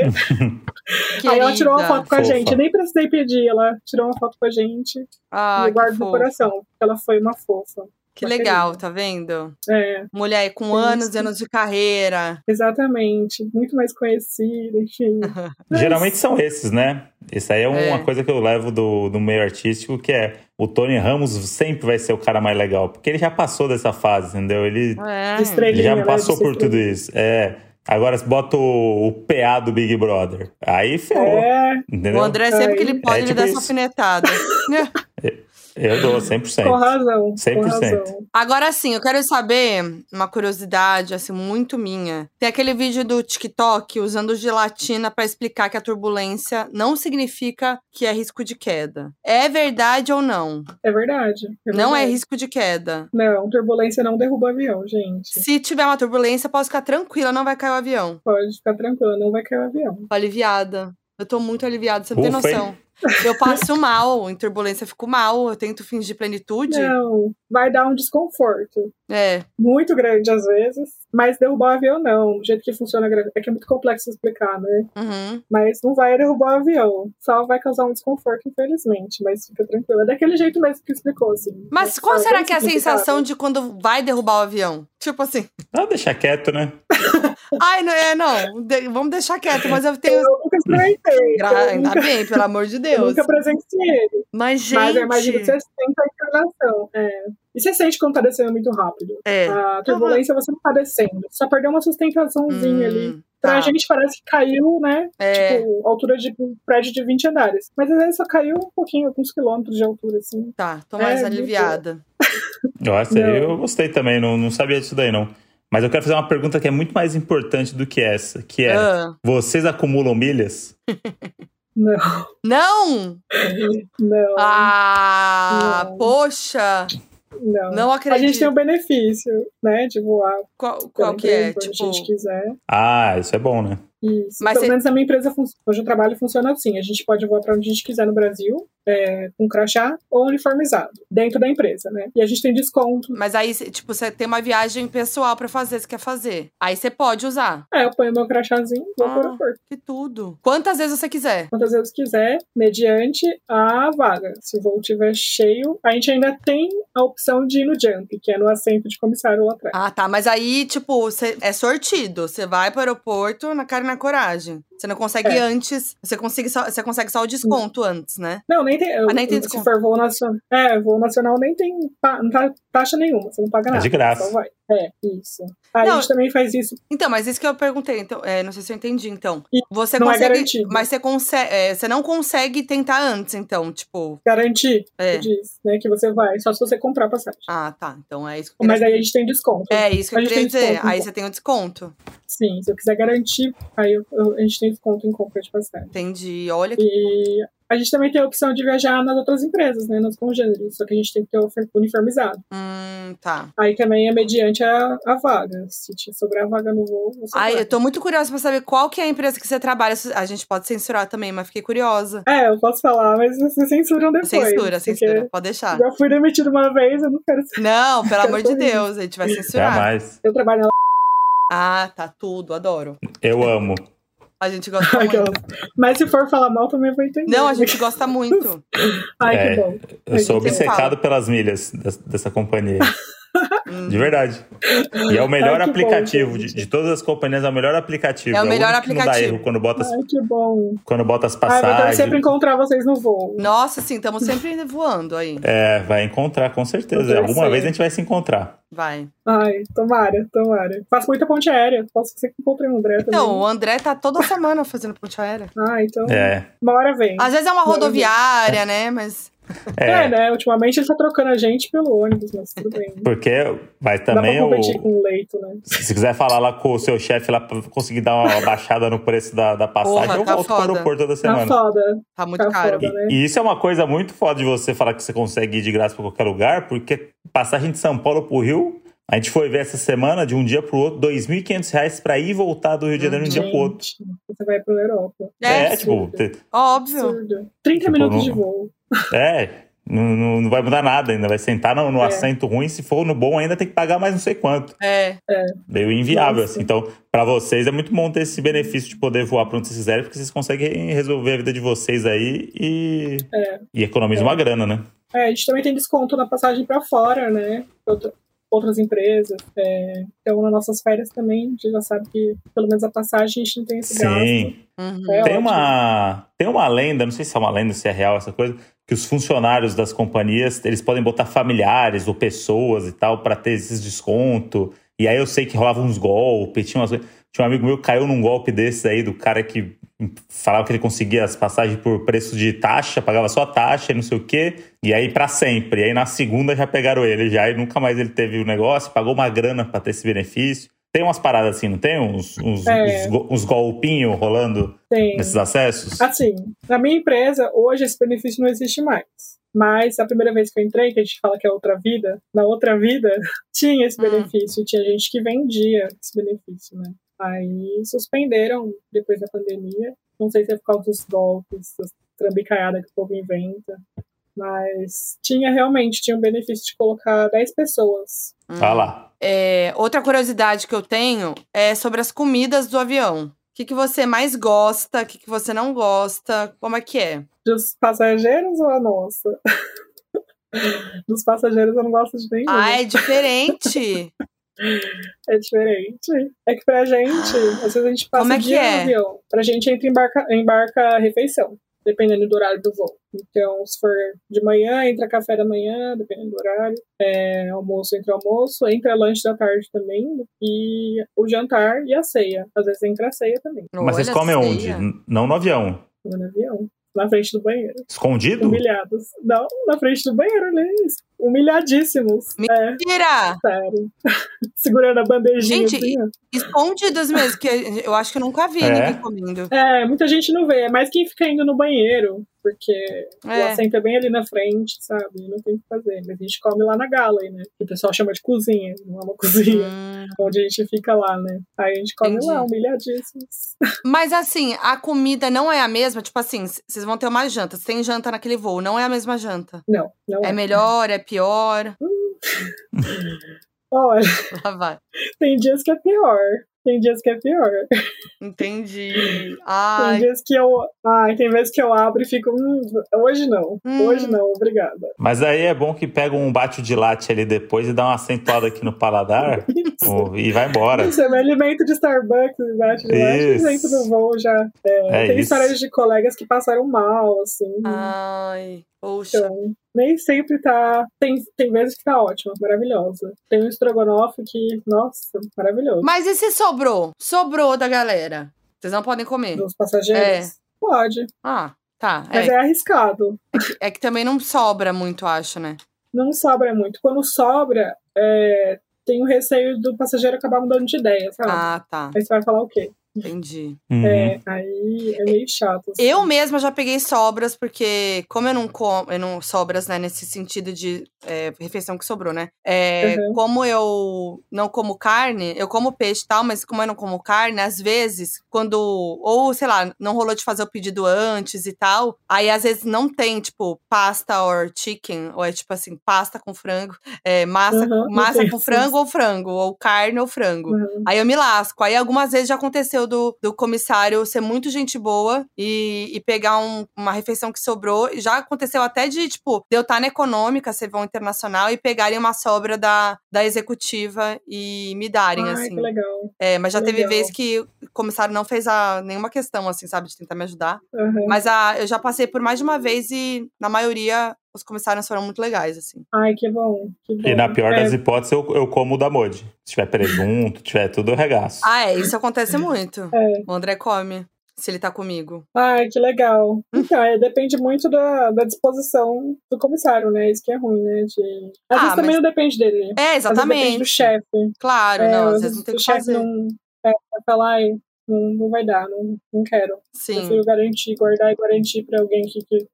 Aí ela tirou uma foto com a Fofa. gente. Nem precisei pedir, ela tirou uma foto com a gente. Ah, e eu guardo no coração. Ela foi uma fofa. Que legal, tá vendo? É, Mulher com anos e anos de carreira. exatamente. Muito mais conhecida, enfim. Mas- Geralmente são esses, né? Isso aí é uma É. coisa que eu levo do, do meio artístico, que é o Tony Ramos sempre vai ser o cara mais legal, porque ele já passou dessa fase, entendeu? Ele, É. Ele já né, passou por tudo isso. É. Agora você bota o, o PA do Big Brother. Aí ferrou. É, Entendeu? O André, sempre que ele pode, É ele tipo dá essa isso. alfinetada. Eu dou 100%. com razão. 100%. Com razão. Agora sim, eu quero saber uma curiosidade, assim, muito minha. Tem aquele vídeo do TikTok usando gelatina pra explicar que a turbulência não significa que é risco de queda. É verdade ou não? É verdade. é Não é verdade. risco de queda. Não, turbulência não derruba avião, gente. Se tiver uma turbulência, posso ficar tranquila, não vai cair o avião. Pode ficar tranquila, não vai cair o avião. Tô aliviada. Eu tô muito aliviada, você não tem Ufa, hein? Eu passo mal, em turbulência fico mal, eu tento fingir plenitude. Não, vai dar um desconforto. É, Muito grande às vezes, mas derrubar o avião não. Do jeito que funciona a gra- é que é muito complexo explicar, né? uhum. Mas não vai derrubar o avião. Só vai causar um desconforto, infelizmente. Mas fica tranquilo. É daquele jeito mesmo que explicou, assim. Mas qual será bem que é a sensação de quando vai derrubar o avião? Tipo assim, Não, deixa quieto, né? ai, não é, não, de- vamos deixar quieto, mas eu tenho. Eu nunca experimentei. Gra- eu Ainda nunca, bem, pelo amor de eu Deus. nunca presenciei. Mas, gente. Mas eu imagino que você sente a inclinação. É. E você sente quando tá descendo muito rápido. É. A turbulência você não tá descendo. Só perdeu uma sustentaçãozinha ali. Hum, Pra tá. gente parece que caiu, né? É, Tipo, altura de um prédio de 20 andares. Mas às vezes só caiu um pouquinho, alguns quilômetros de altura, assim. tá, tô mais É, aliviada. Nossa, Não. eu gostei também, não, não sabia disso daí, não. Mas eu quero fazer uma pergunta que é muito mais importante do que essa, que é, Ah. vocês acumulam milhas? Não, Não! não, Ah, Não. poxa! Não. Não A acredito. gente tem o benefício, né, de voar Qual, qual que é? Tipo, a gente quiser. Ah, isso é bom, né? Isso. Mas Pelo cê- menos na minha empresa, onde eu trabalho, funciona assim. A gente pode voar pra onde a gente quiser no Brasil, é, com crachá ou uniformizado, dentro da empresa, né? E a gente tem desconto. mas aí, tipo, você tem uma viagem pessoal pra fazer, você quer fazer. Aí você pode usar. É, eu ponho meu crachazinho, vou Ah. aeroporto. Que tudo. Quantas vezes você quiser. Quantas vezes quiser, mediante a vaga. Se o voo estiver cheio, a gente ainda tem a opção de ir no jump, que é no assento de comissário lá atrás. Ah, tá. Mas aí, tipo, é sortido. Você vai pro aeroporto na cara na coragem. Você não consegue É. antes. Você consegue, só, você consegue só o desconto antes, né? Não, nem tem. Ah, nem tem se desconto. for voo nacional. É, voo nacional nem tem não tá taxa nenhuma, você não paga É nada. de graça. Só vai. É, isso. Aí Não, a gente também faz isso. Então, mas isso que eu perguntei. Então, é, não sei se eu entendi. Então, E você não é consegue. garantido. mas você consegue. é, você não consegue tentar antes, então, tipo. Garantir, É. diz, né? Que você vai, só se você comprar a passagem. Ah, tá. Então é isso que eu Mas aí a gente tem desconto. É isso que eu a gente queria tem dizer. desconto, Aí então. você tem o desconto. Sim, se eu quiser garantir, aí eu- eu- a gente tem desconto em compra de passagem. Entendi. Olha que. E a gente também tem a opção de viajar nas outras empresas, né? Nos congêneres. Só que a gente tem que ter o uniformizado. Hum, tá. Aí também é mediante a, a vaga. Se te sobrar a vaga no voo, você Ai, vai. eu tô muito curiosa pra saber qual que é a empresa que você trabalha. A gente pode censurar também, mas fiquei curiosa. É, eu posso falar, mas vocês censuram depois. Censura, censura. Pode deixar. Já fui demitido uma vez, eu não quero. Não, pelo amor de. Deus, a gente vai censurar. Jamais. Eu trabalho na Ah, tá tudo, adoro. Eu amo. A gente gosta muito. Mas se for falar mal, também vou entender. Não, a gente gosta muito. Ai, É. que bom. Eu sou obcecado pelas milhas des- dessa companhia. De verdade. E é o melhor Ai, que bom, aplicativo de, de todas as companhias, é o melhor aplicativo. É o melhor único que Não dá aplicativo. erro quando bota, as- Ai, que bom. quando bota as Ai, passagens. sempre encontrar vocês no voo. Nossa, sim, estamos sempre voando aí. É, vai encontrar, com certeza. Alguma vez a gente vai se encontrar. Vai. Ai, tomara, tomara. Faço muita ponte aérea. Posso ser que encontrei um André Então, também. o André tá toda semana fazendo ponte aérea. Ah, então. É. Uma hora vem. Às vezes é uma rodoviária, né? Mas. É, É, né? Ultimamente ele tá trocando a gente pelo ônibus, mas tudo bem. porque vai Dá também pra o. competir com o leito, né? Se quiser falar lá com o seu chefe lá pra conseguir dar uma baixada no preço da, da passagem, Porra, eu tá volto para o foda. aeroporto toda Tá semana. foda. Tá muito Tá caro. foda. né? E, e isso é uma coisa muito foda de você falar que você consegue ir de graça pra qualquer lugar, porque passagem de São Paulo pro Rio, a gente foi ver essa semana, de um dia pro outro, 2.500 reais pra ir e voltar do Rio de Janeiro de um dia pro outro. Você vai pra Europa. É, É, tipo, Óbvio. Absurdo. 30 Tipo, minutos não- de voo. é, não, não, não vai mudar nada ainda. Vai sentar no, no É. assento ruim, se for no bom ainda tem que pagar mais não sei quanto. É. Meio inviável, Nossa. assim. Então, pra vocês é muito bom ter esse benefício de poder voar pra onde vocês quiserem, porque vocês conseguem resolver a vida de vocês aí e, É. e economiza É. uma grana, né? É, a gente também tem desconto na passagem pra fora, né? Outra- outras empresas. É, então, nas nossas férias também, a gente já sabe que pelo menos a passagem a gente não tem esse gasto. Sim. Uhum. É tem ótimo. uma tem uma lenda, não sei se é uma lenda, se é real essa coisa, que os funcionários das companhias, eles podem botar familiares ou pessoas e tal pra ter esses desconto. E aí eu sei que rolava uns golpes, tinha, umas... tinha um amigo meu que caiu num golpe desses aí do cara que falava que ele conseguia as passagens por preço de taxa, pagava só a taxa e não sei o quê, e aí pra sempre. E aí na segunda já pegaram ele já e nunca mais ele teve o negócio, pagou uma grana pra ter esse benefício. Tem umas paradas assim, não tem? Uns, uns, É. uns, uns golpinhos rolando Tem. nesses acessos? Assim, na minha empresa, hoje esse benefício não existe mais. Mas a primeira vez que eu entrei, que a gente fala que é outra vida, na outra vida, tinha esse Hum. benefício. Tinha gente que vendia esse benefício, né? Aí suspenderam depois da pandemia. Não sei se é por causa dos golpes, das trambicaiadas que o povo inventa. Mas tinha realmente, tinha o benefício de colocar 10 pessoas. Vai lá. É, outra curiosidade que eu tenho é sobre as comidas do avião. O que, que você mais gosta? O que, que você não gosta? Como é que é? Dos passageiros ou a nossa? Dos passageiros eu não gosto de nenhum. Ah, é diferente. É diferente. É que pra gente, às vezes a gente passa Como é dia é? no avião. Pra gente entra embarca, embarca a refeição, dependendo do horário do voo. Então, se for de manhã, entra café da manhã, dependendo do horário. É, almoço entra almoço, entra lanche da tarde também. E o jantar e a ceia. Às vezes entra a ceia também, Mas vocês comem onde? Não no avião. no avião. Na frente do banheiro. Escondido? Humilhados. Não, na frente do banheiro, né? Humilhadíssimos. É, Mentira! sério. Segurando a bandejinha Gente, assim, ó. Escondidas mesmo, que eu acho que eu nunca vi É? ninguém comendo. É, muita gente não vê, é mais quem fica indo no banheiro, porque o É. assento é bem ali na frente, sabe? Não tem o que fazer. Mas a gente come lá na gala, né? Que o pessoal chama de cozinha, não é uma cozinha. Hum. Onde a gente fica lá, né? Aí a gente come Entendi. lá, humilhadíssimos. Mas assim, a comida não é a mesma? Tipo assim, vocês vão ter uma janta. Você tem janta naquele voo, não é a mesma janta. Não, não é. É melhor, é pior? Olha, Lá vai. tem dias que é pior. Tem dias que é pior. Entendi. Tem Ai, dias que eu. Ai, tem vezes que eu abro e fico. Hum, hoje não. Hum. Hoje não, obrigada. Mas aí é bom que pega um bate de latte ali depois e dá uma acentuada aqui no paladar e vai embora. Isso é meu alimento de Starbucks, embaixo de Isso. dentro do voo já. É, É tem isso. histórias de colegas que passaram mal, assim. ai, Então, nem sempre tá. Tem, tem vezes que tá ótima, maravilhosa. Tem um estrogonofe que, nossa, maravilhoso. Mas e se sobrou? Sobrou da galera. Vocês não podem comer. Dos passageiros? Pode, Ah, tá. mas É, é. arriscado. é que também não sobra muito, acho, né? Não sobra muito. Quando sobra, é, tem o receio do passageiro acabar mudando de ideia, sabe? Ah, tá. Aí você vai falar o quê? Entendi. Uhum. É, aí é meio chato. assim. Eu mesma já peguei sobras, porque como eu não como, eu não sobras, né, nesse sentido de é, refeição que sobrou, né? É, Uhum. Como eu não como carne, eu como peixe e tal, mas como eu não como carne, às vezes, quando, ou sei lá, não rolou de fazer o pedido antes e tal, aí às vezes não tem, tipo, pasta or chicken, ou é tipo assim, pasta com frango, é, massa, Uhum, massa com frango ou frango, ou carne ou frango. Uhum. Aí eu me lasco. Aí algumas vezes já aconteceu aconteceu do, do comissário ser muito gente boa e, e pegar um- uma refeição que sobrou. Já aconteceu até de, tipo, de eu estar na econômica, ser vão internacional, e pegarem uma sobra da, da executiva e me darem, Ai, assim. que legal. É, mas já teve legal. vez que o comissário não fez a, nenhuma questão, assim, sabe, de tentar me ajudar. Aham. Mas a, eu já passei por mais de uma vez e, na maioria, os comissários foram muito legais, assim. Ai, que bom. Que bom. E na pior É, das hipóteses, eu, eu como o da Modi. Se tiver presunto, tiver tudo, eu regaço. Ah, é, isso acontece muito. É. O André come, se ele tá comigo. Ai, que legal. Então, é, depende muito da, da disposição do comissário, né? Isso que é ruim, né? De... Às Ah, vezes também mas- não depende dele. É, Às vezes depende exatamente. do chefe. Claro, É, não, às às vezes não tem o o que chefe fazer. não é, vai falar, não, não vai dar, não, não quero. Sim, Prefiro garantir, guardar e garantir pra alguém que, que,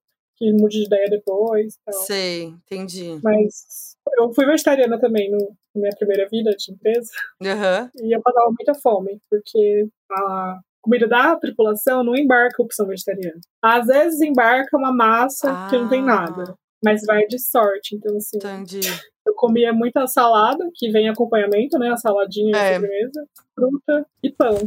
que mude de ideia depois. Tal. sei, entendi. Mas eu fui vegetariana também no, na minha primeira vida de empresa. Aham. E eu passava muita fome, porque a comida da tripulação não embarca opção vegetariana. Às vezes embarca uma massa que não tem Ah. nada, mas vai de sorte. Então, assim, Entendi. eu comia muita salada, que vem acompanhamento, né? A saladinha, É. a sobremesa, fruta e pão.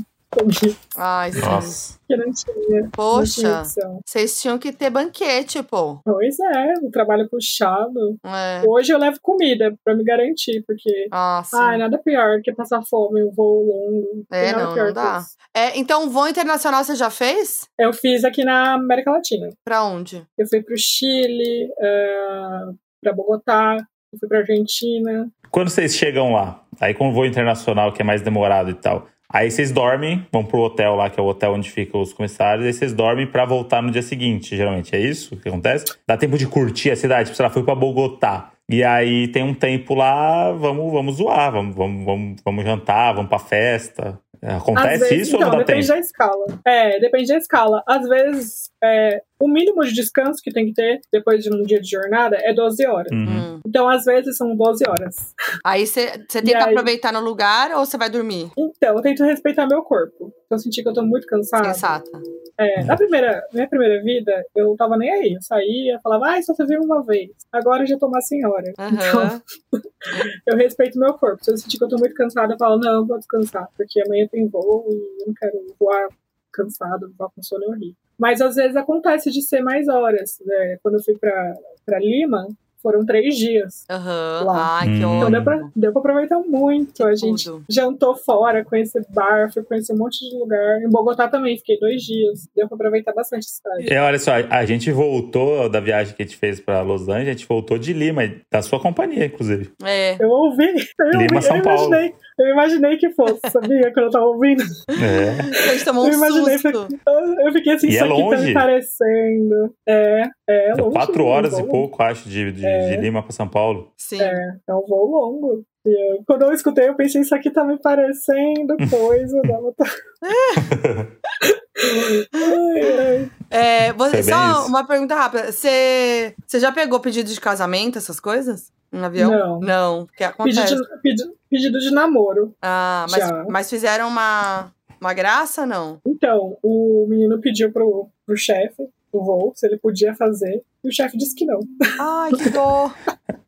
Ai, sim. Nossa. que não tinha, não tinha Poxa, vocês tinham que ter banquete, pô. Pois é, o trabalho puxado. É. Hoje eu levo comida pra me garantir, porque. Ah, sim. Ai, nada pior que passar fome, um voo longo. É, nada não, pior não que dá. É, então, voo internacional você já fez? Eu fiz aqui na América Latina. Pra onde? Eu fui pro Chile, ah, pra Bogotá, eu fui pra Argentina. Quando vocês chegam lá, aí com o voo internacional, que é mais demorado e tal, aí vocês dormem, vão pro hotel lá, que é o hotel onde ficam os comissários, aí vocês dormem pra voltar no dia seguinte, geralmente. É isso que acontece? Dá tempo de curtir a cidade, tipo, sei lá, foi pra Bogotá. E aí tem um tempo lá, vamos, vamos zoar, vamos, vamos, vamos, vamos jantar, vamos pra festa. Às Acontece vezes, isso então, ou não dá depende tempo? da escala. É, depende da escala. Às vezes, é, o mínimo de descanso que tem que ter depois de um dia de jornada é 12 horas. Uhum. Hum. Então, às vezes, são 12 horas. Aí você tem que aí? aproveitar no lugar ou você vai dormir? Então, eu tento respeitar meu corpo. Se eu sentir que eu tô muito cansada. Sensata. É, na primeira, minha primeira vida, eu tava nem aí. Eu saía, falava, ai, só você viu uma vez. Agora eu já tô uma senhora. Aham. Eu respeito meu corpo. Se eu sentir que eu tô muito cansada, eu falo, não, eu vou descansar, porque amanhã tem voo e eu não quero voar cansado, voar com sono é horrível. Mas às vezes acontece de ser mais horas. Né? Quando eu fui pra, pra Lima, foram três dias. Aham. Lá. Ai, que Hum. Então deu pra, deu pra aproveitar muito. A gente Tudo. jantou fora, conhecer bar, fui conhecer um monte de lugar. Em Bogotá também, fiquei dois dias. Deu pra aproveitar bastante a cidade. É, olha só, a gente voltou da viagem que a gente fez pra Los Angeles, a gente voltou de Lima, da sua companhia, inclusive. É. Eu ouvi, eu, Lima, ouvi, São eu Paulo. imaginei, eu imaginei que fosse, sabia? Quando eu tava ouvindo. É. A gente tomou um Eu imaginei, susto. Eu fiquei assim, E isso é aqui tá longe. me parecendo. É, é, São longe. quatro horas é um e pouco, acho, de, de, É. de Lima pra São Paulo. Sim. É, é um voo longo. E eu- quando eu escutei, eu pensei, isso aqui tá me parecendo coisa da outra. É, você, só isso. uma pergunta rápida. Você, você já pegou pedido de casamento, essas coisas? No avião? Não. Não, porque acontece. Pedido, de- pedi- pedido de namoro. Ah, mas, Já. mas fizeram uma, uma graça, não? Então, o menino pediu pro, pro chefe do voo se ele podia fazer. E o chefe disse que não. Ai, que dor.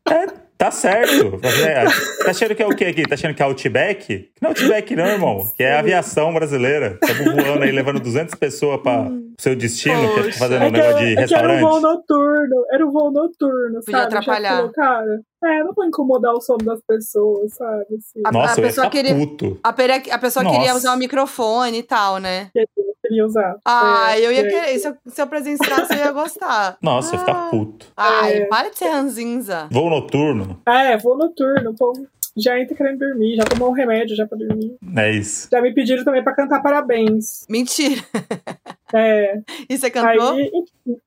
Tá certo. É, Tá achando que é o quê aqui? Tá achando que é Outback? Não é Outback não, irmão. Que é a aviação brasileira. Estamos voando aí, levando 200 pessoas para o seu destino, que é Poxa. fazendo um É que, negócio de que era um voo restaurante. noturno. Era um voo noturno, Podia sabe? Atrapalhar. Falou, cara, é, não vou incomodar o sono das pessoas, sabe? Assim, A- Nossa, eu ia pessoa ficar queria- puto. A, pera- a pessoa Nossa. queria usar o microfone e tal, né? eu queria usar. Ah, É, eu ia é. querer. Se eu, se eu presenciasse, eu ia gostar. Nossa, eu ia Ah. ficar puto. Ai, É. para de ser ranzinza. Voo noturno, Ah, é, voo noturno. O povo já entra querendo dormir, já tomou um remédio já pra dormir. é isso. Já me pediram também pra cantar parabéns. Mentira. É, E você cantou? aí,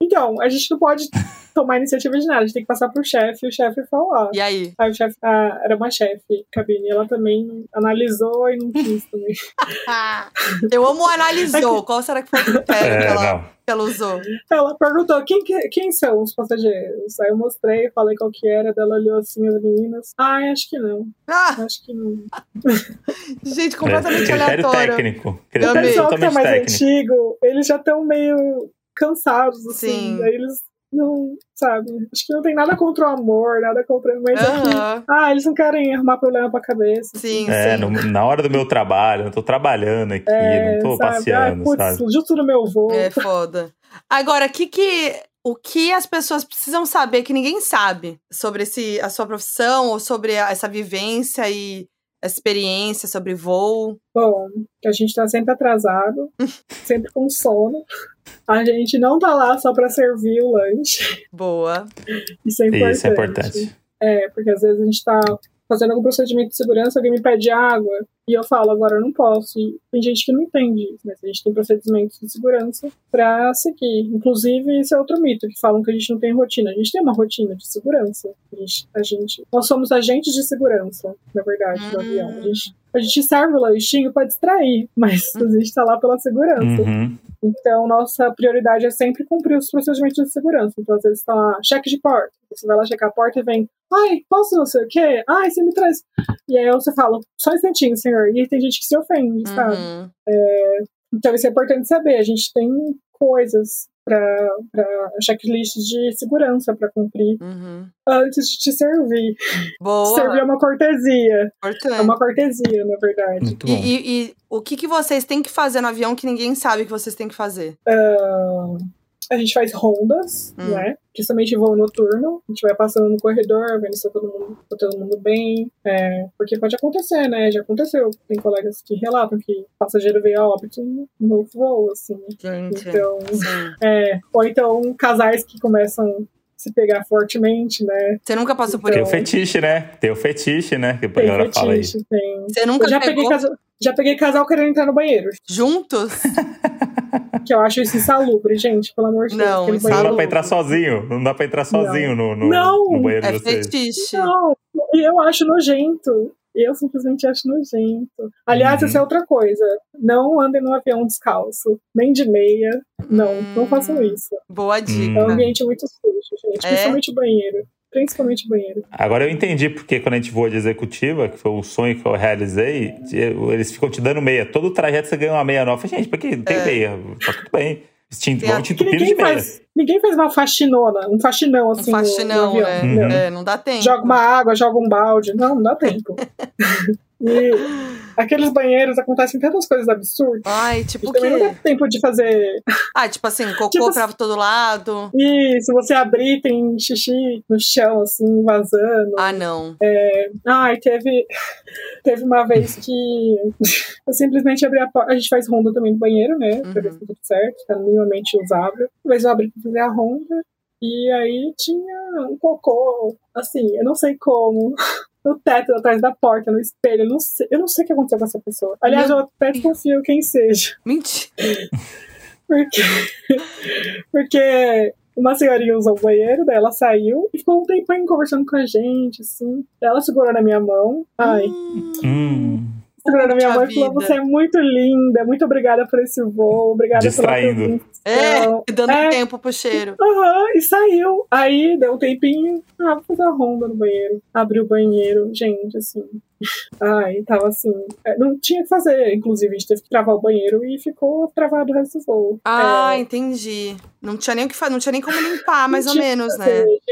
então, a gente não pode tomar iniciativa de nada, a gente tem que passar pro chefe e o chefe falar. E aí? Aí o chefe, ah, era uma chefe, cabine, ela também analisou e não quis também. Eu amo o analisou. Qual será que foi o critério que, É, ela, não. que ela usou? Ela perguntou quem, que- quem são os passageiros. Aí eu mostrei, falei qual que era, daí ela olhou assim as meninas. Ai, acho que não, Ah, acho que não. gente, É, completamente critério aleatório. técnico. Eu O pessoal que é mais técnico. antigo, eles já estão meio cansados, assim. Sim. Aí eles não, sabe? Acho que não tem nada contra o amor, nada contra. Mas é que, ah, eles não querem arrumar problema pra cabeça. Sim, É, sim. no- na hora do meu trabalho, eu tô trabalhando aqui, É, não tô sabe? passeando, ah, putz, sabe? justo no meu voo. É foda. Agora, que que, o que as pessoas precisam saber que ninguém sabe sobre esse, a sua profissão ou sobre a- essa vivência e experiência sobre voo? Bom, que a gente tá sempre atrasado, sempre com sono. A gente não tá lá só pra servir o lanche. Boa. Isso é importante. Isso é importante. É, porque às vezes a gente tá fazendo algum procedimento de segurança, alguém me pede água e eu falo, agora eu não posso. E tem gente que não entende isso, mas a gente tem procedimentos de segurança pra seguir. Inclusive, esse é outro mito, que falam que a gente não tem rotina. A gente tem uma rotina de segurança. A gente, a gente- nós somos agentes de segurança, na verdade, do Hum. avião. A gente, a gente serve o lanchinho pra distrair, mas a gente tá lá pela segurança. Uhum. Então, nossa prioridade é sempre cumprir os procedimentos de segurança. Então, às vezes, tá lá, cheque de porta. Você vai lá checar a porta e vem, ai, posso não sei o quê? Ai, você me traz. E aí você fala, só um instantinho, senhor. E tem gente que se ofende, sabe? Uhum. Então, isso é importante saber. A gente tem coisas para checklist de segurança para cumprir Uhum. antes de te servir. Boa. Servir é uma cortesia. É Importante. uma cortesia, na verdade. E, e- e o que, que vocês têm que fazer no avião que ninguém sabe que vocês têm que fazer? Ah, a gente faz rondas, Hum. né? Principalmente voo noturno. A gente vai passando no corredor, vendo se tá todo mundo, tá todo mundo bem. É, porque pode acontecer, né? Já aconteceu. Tem colegas que relatam que passageiro veio a óbito no voo, assim. Gente. Então, é, ou então casais que começam a se pegar fortemente, né? Você nunca passou por Tem o isso? fetiche, né? Tem o fetiche, né? Que a Tem galera fala aí. fetiche, tem. Você nunca Eu já pegou peguei, casal, já peguei casal querendo entrar no banheiro, juntos? que eu acho isso insalubre, gente, pelo amor de Deus. Não, Não dá pra entrar sozinho. Não dá pra entrar sozinho no, no, Não. no banheiro É de vocês. fetiche. Não, e eu acho nojento. Eu simplesmente acho nojento. Aliás, Uhum. essa é outra coisa. Não andem no avião descalço, nem de meia. Não, Hum. não façam isso. Boa dica. É um ambiente muito sujo, gente. É? Principalmente o banheiro. Principalmente o banheiro. Agora eu entendi porque quando a gente voa de executiva, que foi um sonho que eu realizei, eles ficam te dando meia. Todo trajeto você ganha uma meia nova. Falei, Gente, por que não tem É. meia? Tá tudo bem. Extinto, vamos te entupir de meia. faz, ninguém faz uma faxinona, um faxinão Um assim no- no, faxinão, avião. né? Uhum. É, não dá tempo. Joga uma água, joga um balde. Não, não dá tempo. e aqueles banheiros acontecem tantas coisas absurdas. Ai, tipo o também não dá tempo de fazer Ah, tipo assim, cocô Tipo pra todo lado. E se você abrir, tem xixi no chão, assim, vazando. Ah, não. Ai, teve, teve uma vez que eu simplesmente abri a porta. A gente faz ronda também no banheiro, né? Pra ver se tá tudo certo, tá minimamente usável. Mas eu abri pra fazer a ronda. E aí tinha um cocô, assim, eu não sei como. No teto, atrás da porta, no espelho. Eu não sei, eu não sei o que aconteceu com essa pessoa. Aliás, Meu eu até desconfio quem seja. Mentira. Porque, porque uma senhorinha usou o banheiro, daí ela saiu e ficou um tempinho conversando com a gente, assim. Ela segurou na minha mão. Ai, Hum, Na minha puxa mão e falou. Você é muito linda, muito obrigada por esse voo, obrigada Distraindo. pela atenção." É, dando É. tempo pro cheiro. Aham, e saiu. Aí deu um tempinho, ah, vou fazer a ronda no banheiro. Abriu o banheiro, gente, assim. Ai, tava assim. é, Não tinha o que fazer, inclusive, a gente teve que travar o banheiro e ficou travado o resto do voo. Ah, É, entendi. Não tinha nem o que fazer, não tinha nem como limpar, mais ou menos, que fazer, né? gente,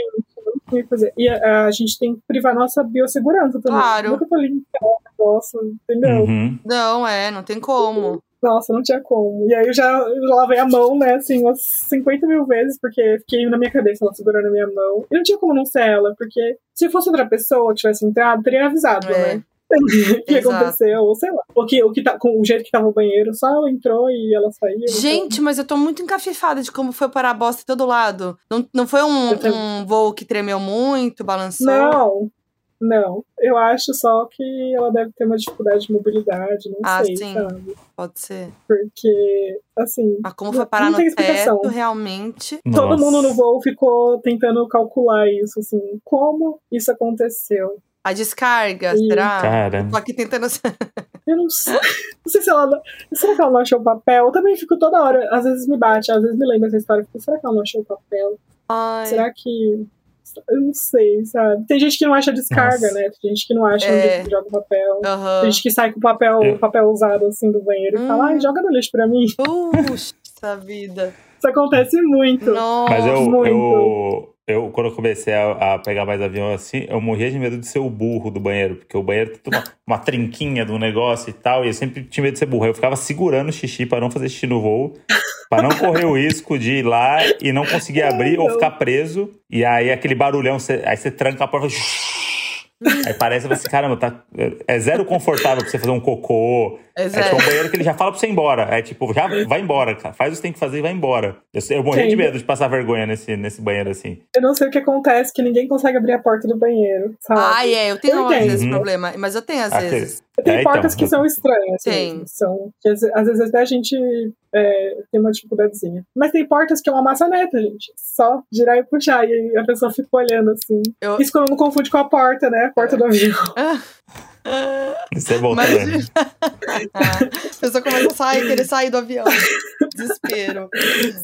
não tinha o que fazer. E a, a gente tem que privar nossa biossegurança também. Claro. Nunca vou limpar negócio, entendeu? uhum. Não, é, não tem como. Nossa, não tinha como. E aí eu já, eu já lavei a mão, né, assim, umas 50 mil vezes, porque fiquei na minha cabeça ela segurando a minha mão. E não tinha como não ser ela, porque se fosse outra pessoa que tivesse entrado, teria avisado, É. né? O que Exato. aconteceu, ou sei lá. O que, o que tá, com o jeito que tava o banheiro, só ela entrou e ela saiu. então- Gente, mas eu tô muito encafifada de como foi parar a bosta em todo lado. Não, não foi um, um voo que tremeu muito, balançou? Não, não. Eu acho só que ela deve ter uma dificuldade de mobilidade, não Ah, sei, sim. sabe? Pode ser. Porque, assim, Mas como Não- foi parar não no tem explicação. teto, realmente. todo Nossa. mundo no voo ficou tentando calcular isso, assim, como isso aconteceu. A descarga, Ih, será? Cara, Tô aqui tentando. Eu não sei. Não sei se ela. não- Será que ela não achou o papel? Eu também fico toda hora. Às vezes me bate, às vezes me lembra essa história. Fico, será que ela não achou o papel? Ai. Será que. Eu não sei, sabe? Tem gente que não acha descarga, Nossa. né? Tem gente que não acha É. onde joga o papel. Aham. Tem gente que sai com o papel, Eu- papel usado assim do banheiro e fala, Hum. ai, joga no lixo pra mim. Puxa vida. Isso acontece muito. Nossa. Mas eu, muito. eu, eu, quando eu comecei a, a pegar mais avião assim, eu morria de medo de ser o burro do banheiro, porque o banheiro tem uma, uma trinquinha do negócio e tal, e eu sempre tinha medo de ser burro. Eu ficava segurando o xixi pra não fazer xixi no voo, pra não correr o risco de ir lá e não conseguir abrir ou ficar preso. E aí aquele barulhão, você- aí você tranca a porta. Aí parece assim, caramba, tá, é zero confortável pra você fazer um cocô. É É zero. tipo um banheiro que ele já fala pra você ir embora. É tipo, já vai embora, cara. Faz o que você tem que fazer e vai embora. Eu, eu morri de Sim. medo de passar vergonha nesse, nesse banheiro assim. Eu não sei o que acontece, que ninguém consegue abrir a porta do banheiro, sabe? Ai, é, eu tenho Eu às vezes Uhum. problema, mas eu tenho às Aquele- vezes. Tem É, então, portas que eu- são estranhas, Tem. mesmo, são, que às, às vezes até a gente é, tem uma dificuldadezinha. Mas tem portas que é uma maçaneta, gente. Só girar e puxar, e a pessoa fica olhando assim. Eu- Isso quando não confunde com a porta, né? A porta do avião. Isso é bom Mas- também. a pessoa começa a sair, querer sair do avião. Desespero.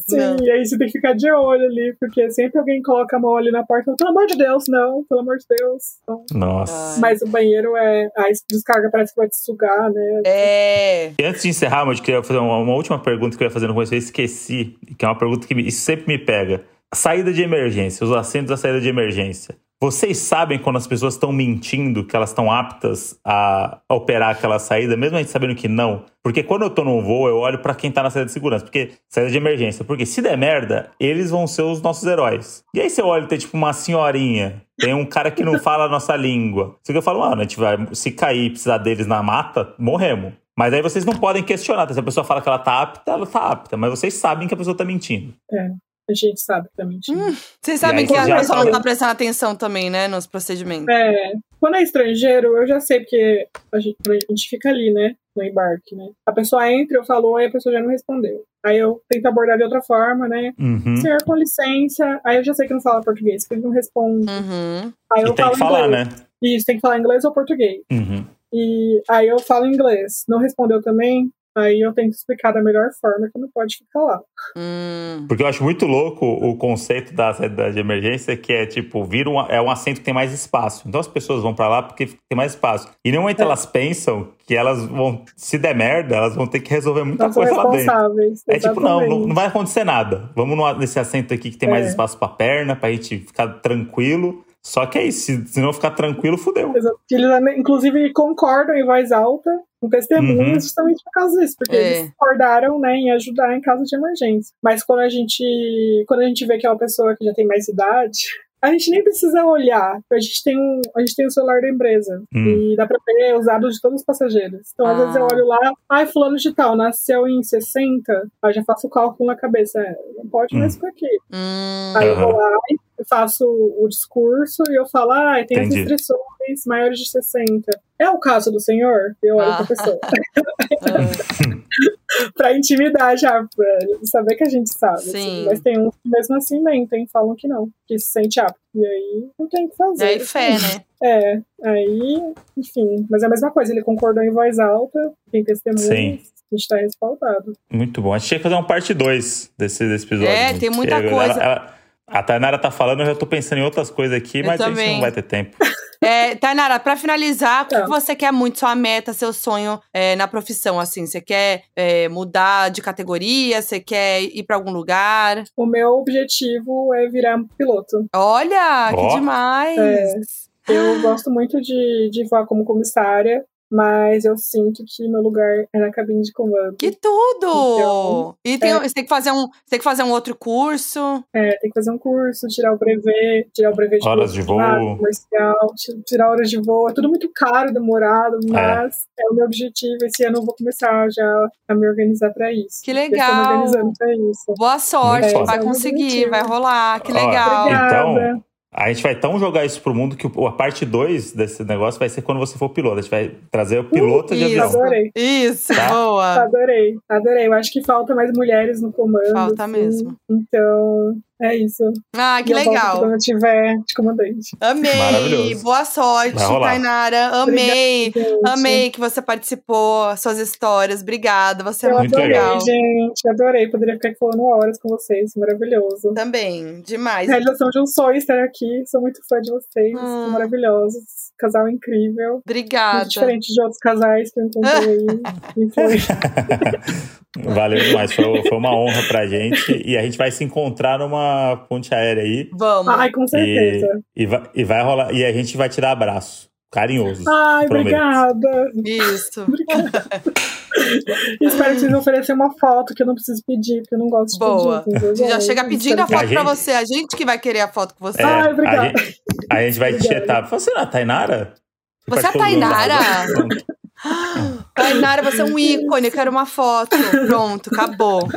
Sim, Não. e aí você tem que ficar de olho ali, porque sempre alguém coloca a mão ali na porta. Pelo amor de Deus, não, pelo amor de Deus. Então, Nossa. Mas o banheiro é. A descarga parece que vai te sugar, né? É. E antes de encerrar, eu queria fazer uma, uma última pergunta que eu ia fazer no começo, eu esqueci, que é uma pergunta que me- isso sempre me pega. Saída de emergência, os assentos da saída de emergência. Vocês sabem quando as pessoas estão mentindo que elas estão aptas a operar aquela saída, mesmo a gente sabendo que não? Porque quando eu tô num voo, eu olho pra quem tá na saída de segurança, porque saída de emergência. Porque se der merda, eles vão ser os nossos heróis. E aí você olha e tem tipo uma senhorinha, tem um cara que não fala a nossa língua. Isso que eu falo, mano, a gente vai, se cair e precisar deles na mata, morremos. Mas aí vocês não podem questionar. Se a pessoa fala que ela tá apta, ela tá apta. Mas vocês sabem que a pessoa tá mentindo. A gente sabe que tá mentindo. Vocês E sabem aí que a pessoa não tá prestando atenção também, né, nos procedimentos. É, quando é estrangeiro, eu já sei, porque a gente, a gente fica ali, né? No embarque, né? A pessoa entra, eu falo, oi, a pessoa já não respondeu. Aí eu tento abordar de outra forma, né? Uhum. Senhor, com licença. Aí eu já sei que não fala português, porque ele não responde. Uhum. Aí E eu tem falo que falar, inglês. né? Isso, tem que falar inglês ou português. Uhum. E aí eu falo inglês. Não respondeu também? Aí eu tento explicar da melhor forma que não pode ficar lá. Hum. Porque eu acho muito louco o conceito da saída de emergência, que é tipo, vira um, é um assento que tem mais espaço. Então as pessoas vão pra lá porque tem mais espaço. E no momento É. elas pensam que elas vão, se der merda, elas vão ter que resolver muita Não coisa lá dentro. responsáveis. É tipo, não, não, exatamente. não vai acontecer nada. Vamos no- nesse assento aqui que tem mais É. espaço pra perna, pra gente ficar tranquilo. Só que é isso, se, se não ficar tranquilo, fudeu. Exato. Eles, inclusive, concordam em voz alta com testemunhas Uhum. justamente por causa disso, porque É. eles concordaram né, em ajudar em caso de emergência. Mas quando a gente quando a gente vê que é uma pessoa que já tem mais idade, a gente nem precisa olhar. A gente tem um, a gente tem o celular da empresa Hum. e dá pra ver os dados de todos os passageiros. Então, às Ah. vezes eu olho lá, ai, fulano de tal, nasceu em 60, aí já faço o cálculo na cabeça. É, não pode mais Hum. por aqui. Hum. Aí eu vou lá, eu faço o discurso e eu falo, ah, tem as Entendi. restrições maiores de 60. É o caso do senhor? Eu olho Ah. pra pessoa. Pra intimidar já, pra saber que a gente sabe. Sim. assim. Mas tem uns que mesmo assim mentem, falam que não, que se sente apto. E aí não tem o que E fazer. aí, fé, né? É, aí, enfim. Mas é a mesma coisa, ele concordou em voz alta, tem testemunhas, Sim. a gente tá respaldado. Muito bom. A gente tinha que fazer uma parte 2 desse, desse episódio. É, gente, tem muita coisa. ela- ela- a Tainara tá falando, eu já tô pensando em outras coisas aqui, mas a gente não vai ter tempo. É, Tainara, pra finalizar, o que que você quer muito, sua meta, seu sonho é, na profissão, assim? Você quer é, mudar de categoria? Você quer ir pra algum lugar? O meu objetivo é virar piloto. Olha, Ó. que demais! É. Eu gosto muito de, de voar como comissária, mas eu sinto que meu lugar é na cabine de comando. Que tudo! Então, e tem, é. você tem que fazer um, tem que fazer um outro curso. É, tem que fazer um curso, tirar o brevet, tirar o brevet de Horas piloto de voo. privado, comercial, ti- tirar horas de voo. É tudo muito caro, demorado, mas é, o meu objetivo. Esse ano eu vou começar já a me organizar pra isso. Que Eu legal! organizando pra isso. Boa sorte, Muito vai foda. conseguir, vai rolar, que Ó, legal. Então, Obrigada. A gente vai tão jogar isso pro mundo que a parte 2 desse negócio vai ser quando você for piloto. A gente vai trazer o piloto de Isso. avião. Adorei. Isso, Tá? boa. Adorei, adorei. Eu acho que falta mais mulheres no comando. Falta assim. mesmo. Então, é isso. Ah, que E legal. Quando eu tiver de comandante. Amei. Maravilhoso. Boa sorte. Tainara. Amei. Gente, Amei que você participou, suas histórias. Obrigada, você é Eu muito adorei, legal. gente. Adorei. Poderia ficar aqui falando horas com vocês. Maravilhoso. Também, demais. Realização de um sonho estar aqui. Sou muito fã de vocês. Hum. Maravilhosos. Casal incrível. Obrigada. Muito diferente de outros casais que eu encontrei aí. E. Valeu demais, foi, foi uma honra pra gente. E a gente vai se encontrar numa ponte aérea aí. Vamos. Ai, com E, certeza. e, vai, e vai rolar. E a gente vai tirar abraço. Carinhoso. Ai, prometo. obrigada. Isso. Espero que vocês ofereçam uma foto que eu não preciso pedir, porque eu não gosto de Boa. pedir. A gente já chega pedindo a A foto pra gente- você. A gente que vai querer a foto com você. É, Ai, obrigada. A gente, a gente vai te Obrigada. chetar. Você não é a Tainara? Você é a do- Tainara? Tainara, você é um ícone, eu quero uma foto. Pronto, acabou.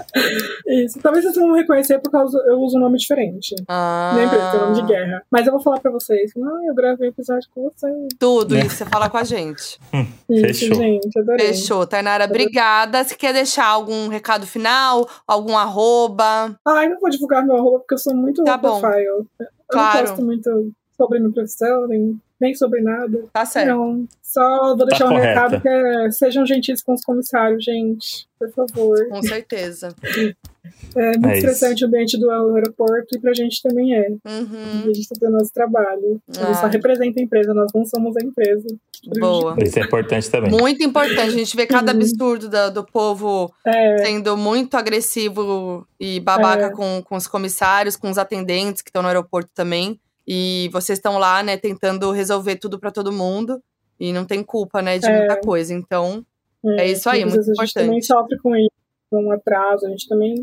Isso. Talvez vocês não vão reconhecer porque eu uso, eu uso um nome diferente. Ah, Minha empresa tem nome de guerra. Mas eu vou falar pra vocês. Não, eu gravei um episódio com vocês. Tudo isso, você fala com a gente. Isso, Fechou. gente. Adorei. Fechou. Tainara, obrigada. Se quer deixar algum recado final, algum arroba. Ai, não vou divulgar meu arroba porque eu sou muito Tá bom. profile. Eu Claro. não posto muito sobre minha profissão, nem, nem sobre nada. Tá certo. Não, só vou deixar um correta. recado que é sejam gentis com os comissários, gente. Por favor. Com certeza. É muito É isso. estressante o ambiente do aeroporto e pra gente também é. Uhum. A gente tá fazendo nosso trabalho. A gente só Ah. representa a empresa, nós não somos a empresa. Boa. Isso é importante também. Muito importante. A gente vê cada absurdo da- do povo É, sendo muito agressivo e babaca É. com, com os comissários, com os atendentes que estão no aeroporto também. E vocês estão lá, né, tentando resolver tudo pra todo mundo. E não tem culpa, né, de É. muita coisa. Então, É isso aí, às muito vezes A gente também importante. sofre com isso, com um atraso, a gente também.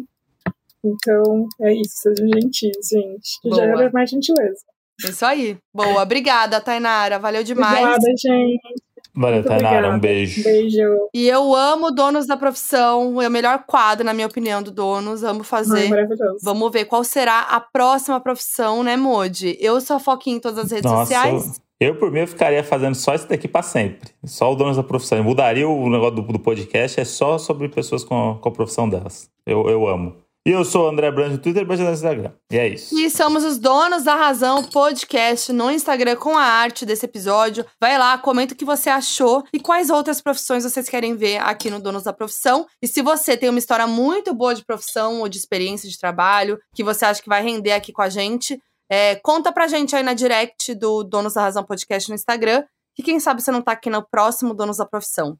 Então, é isso, sejam gentis, gente. Que já Boa. era mais gentileza. isso aí. Boa. Obrigada, Tainara. Valeu demais. Obrigada, gente. Valeu, Muito Tainara. obrigada. Um beijo. Beijo. E eu amo Donos da Profissão. É o melhor quadro, na minha opinião, do Donos. Amo fazer. maravilhoso. Vamos ver qual será a próxima profissão, né, Modi? Eu sou a Foquinha em todas as redes Nossa, sociais. Eu, por mim, eu ficaria fazendo só isso daqui pra sempre. Só o dono da profissão. Eu mudaria o negócio do, do podcast, é só sobre pessoas com, com a profissão delas. Eu, eu amo. E eu sou o André Branco no Twitter e no Instagram. E é isso. E somos os donos da razão podcast no Instagram com a arte desse episódio. Vai lá, comenta o que você achou e quais outras profissões vocês querem ver aqui no Donos da Profissão. E se você tem uma história muito boa de profissão ou de experiência de trabalho que você acha que vai render aqui com a gente, é, conta pra gente aí na direct do Donos da Razão podcast no Instagram. Que quem sabe você não tá aqui no próximo Donos da Profissão.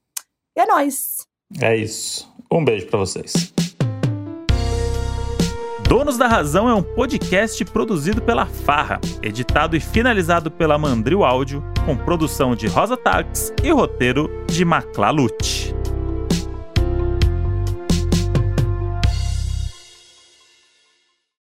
E é nóis! É isso. Um beijo pra vocês. Donos da Razão é um podcast produzido pela Farra, editado e finalizado pela Mandril Áudio, com produção de Rosa Tax e roteiro de Maclalute.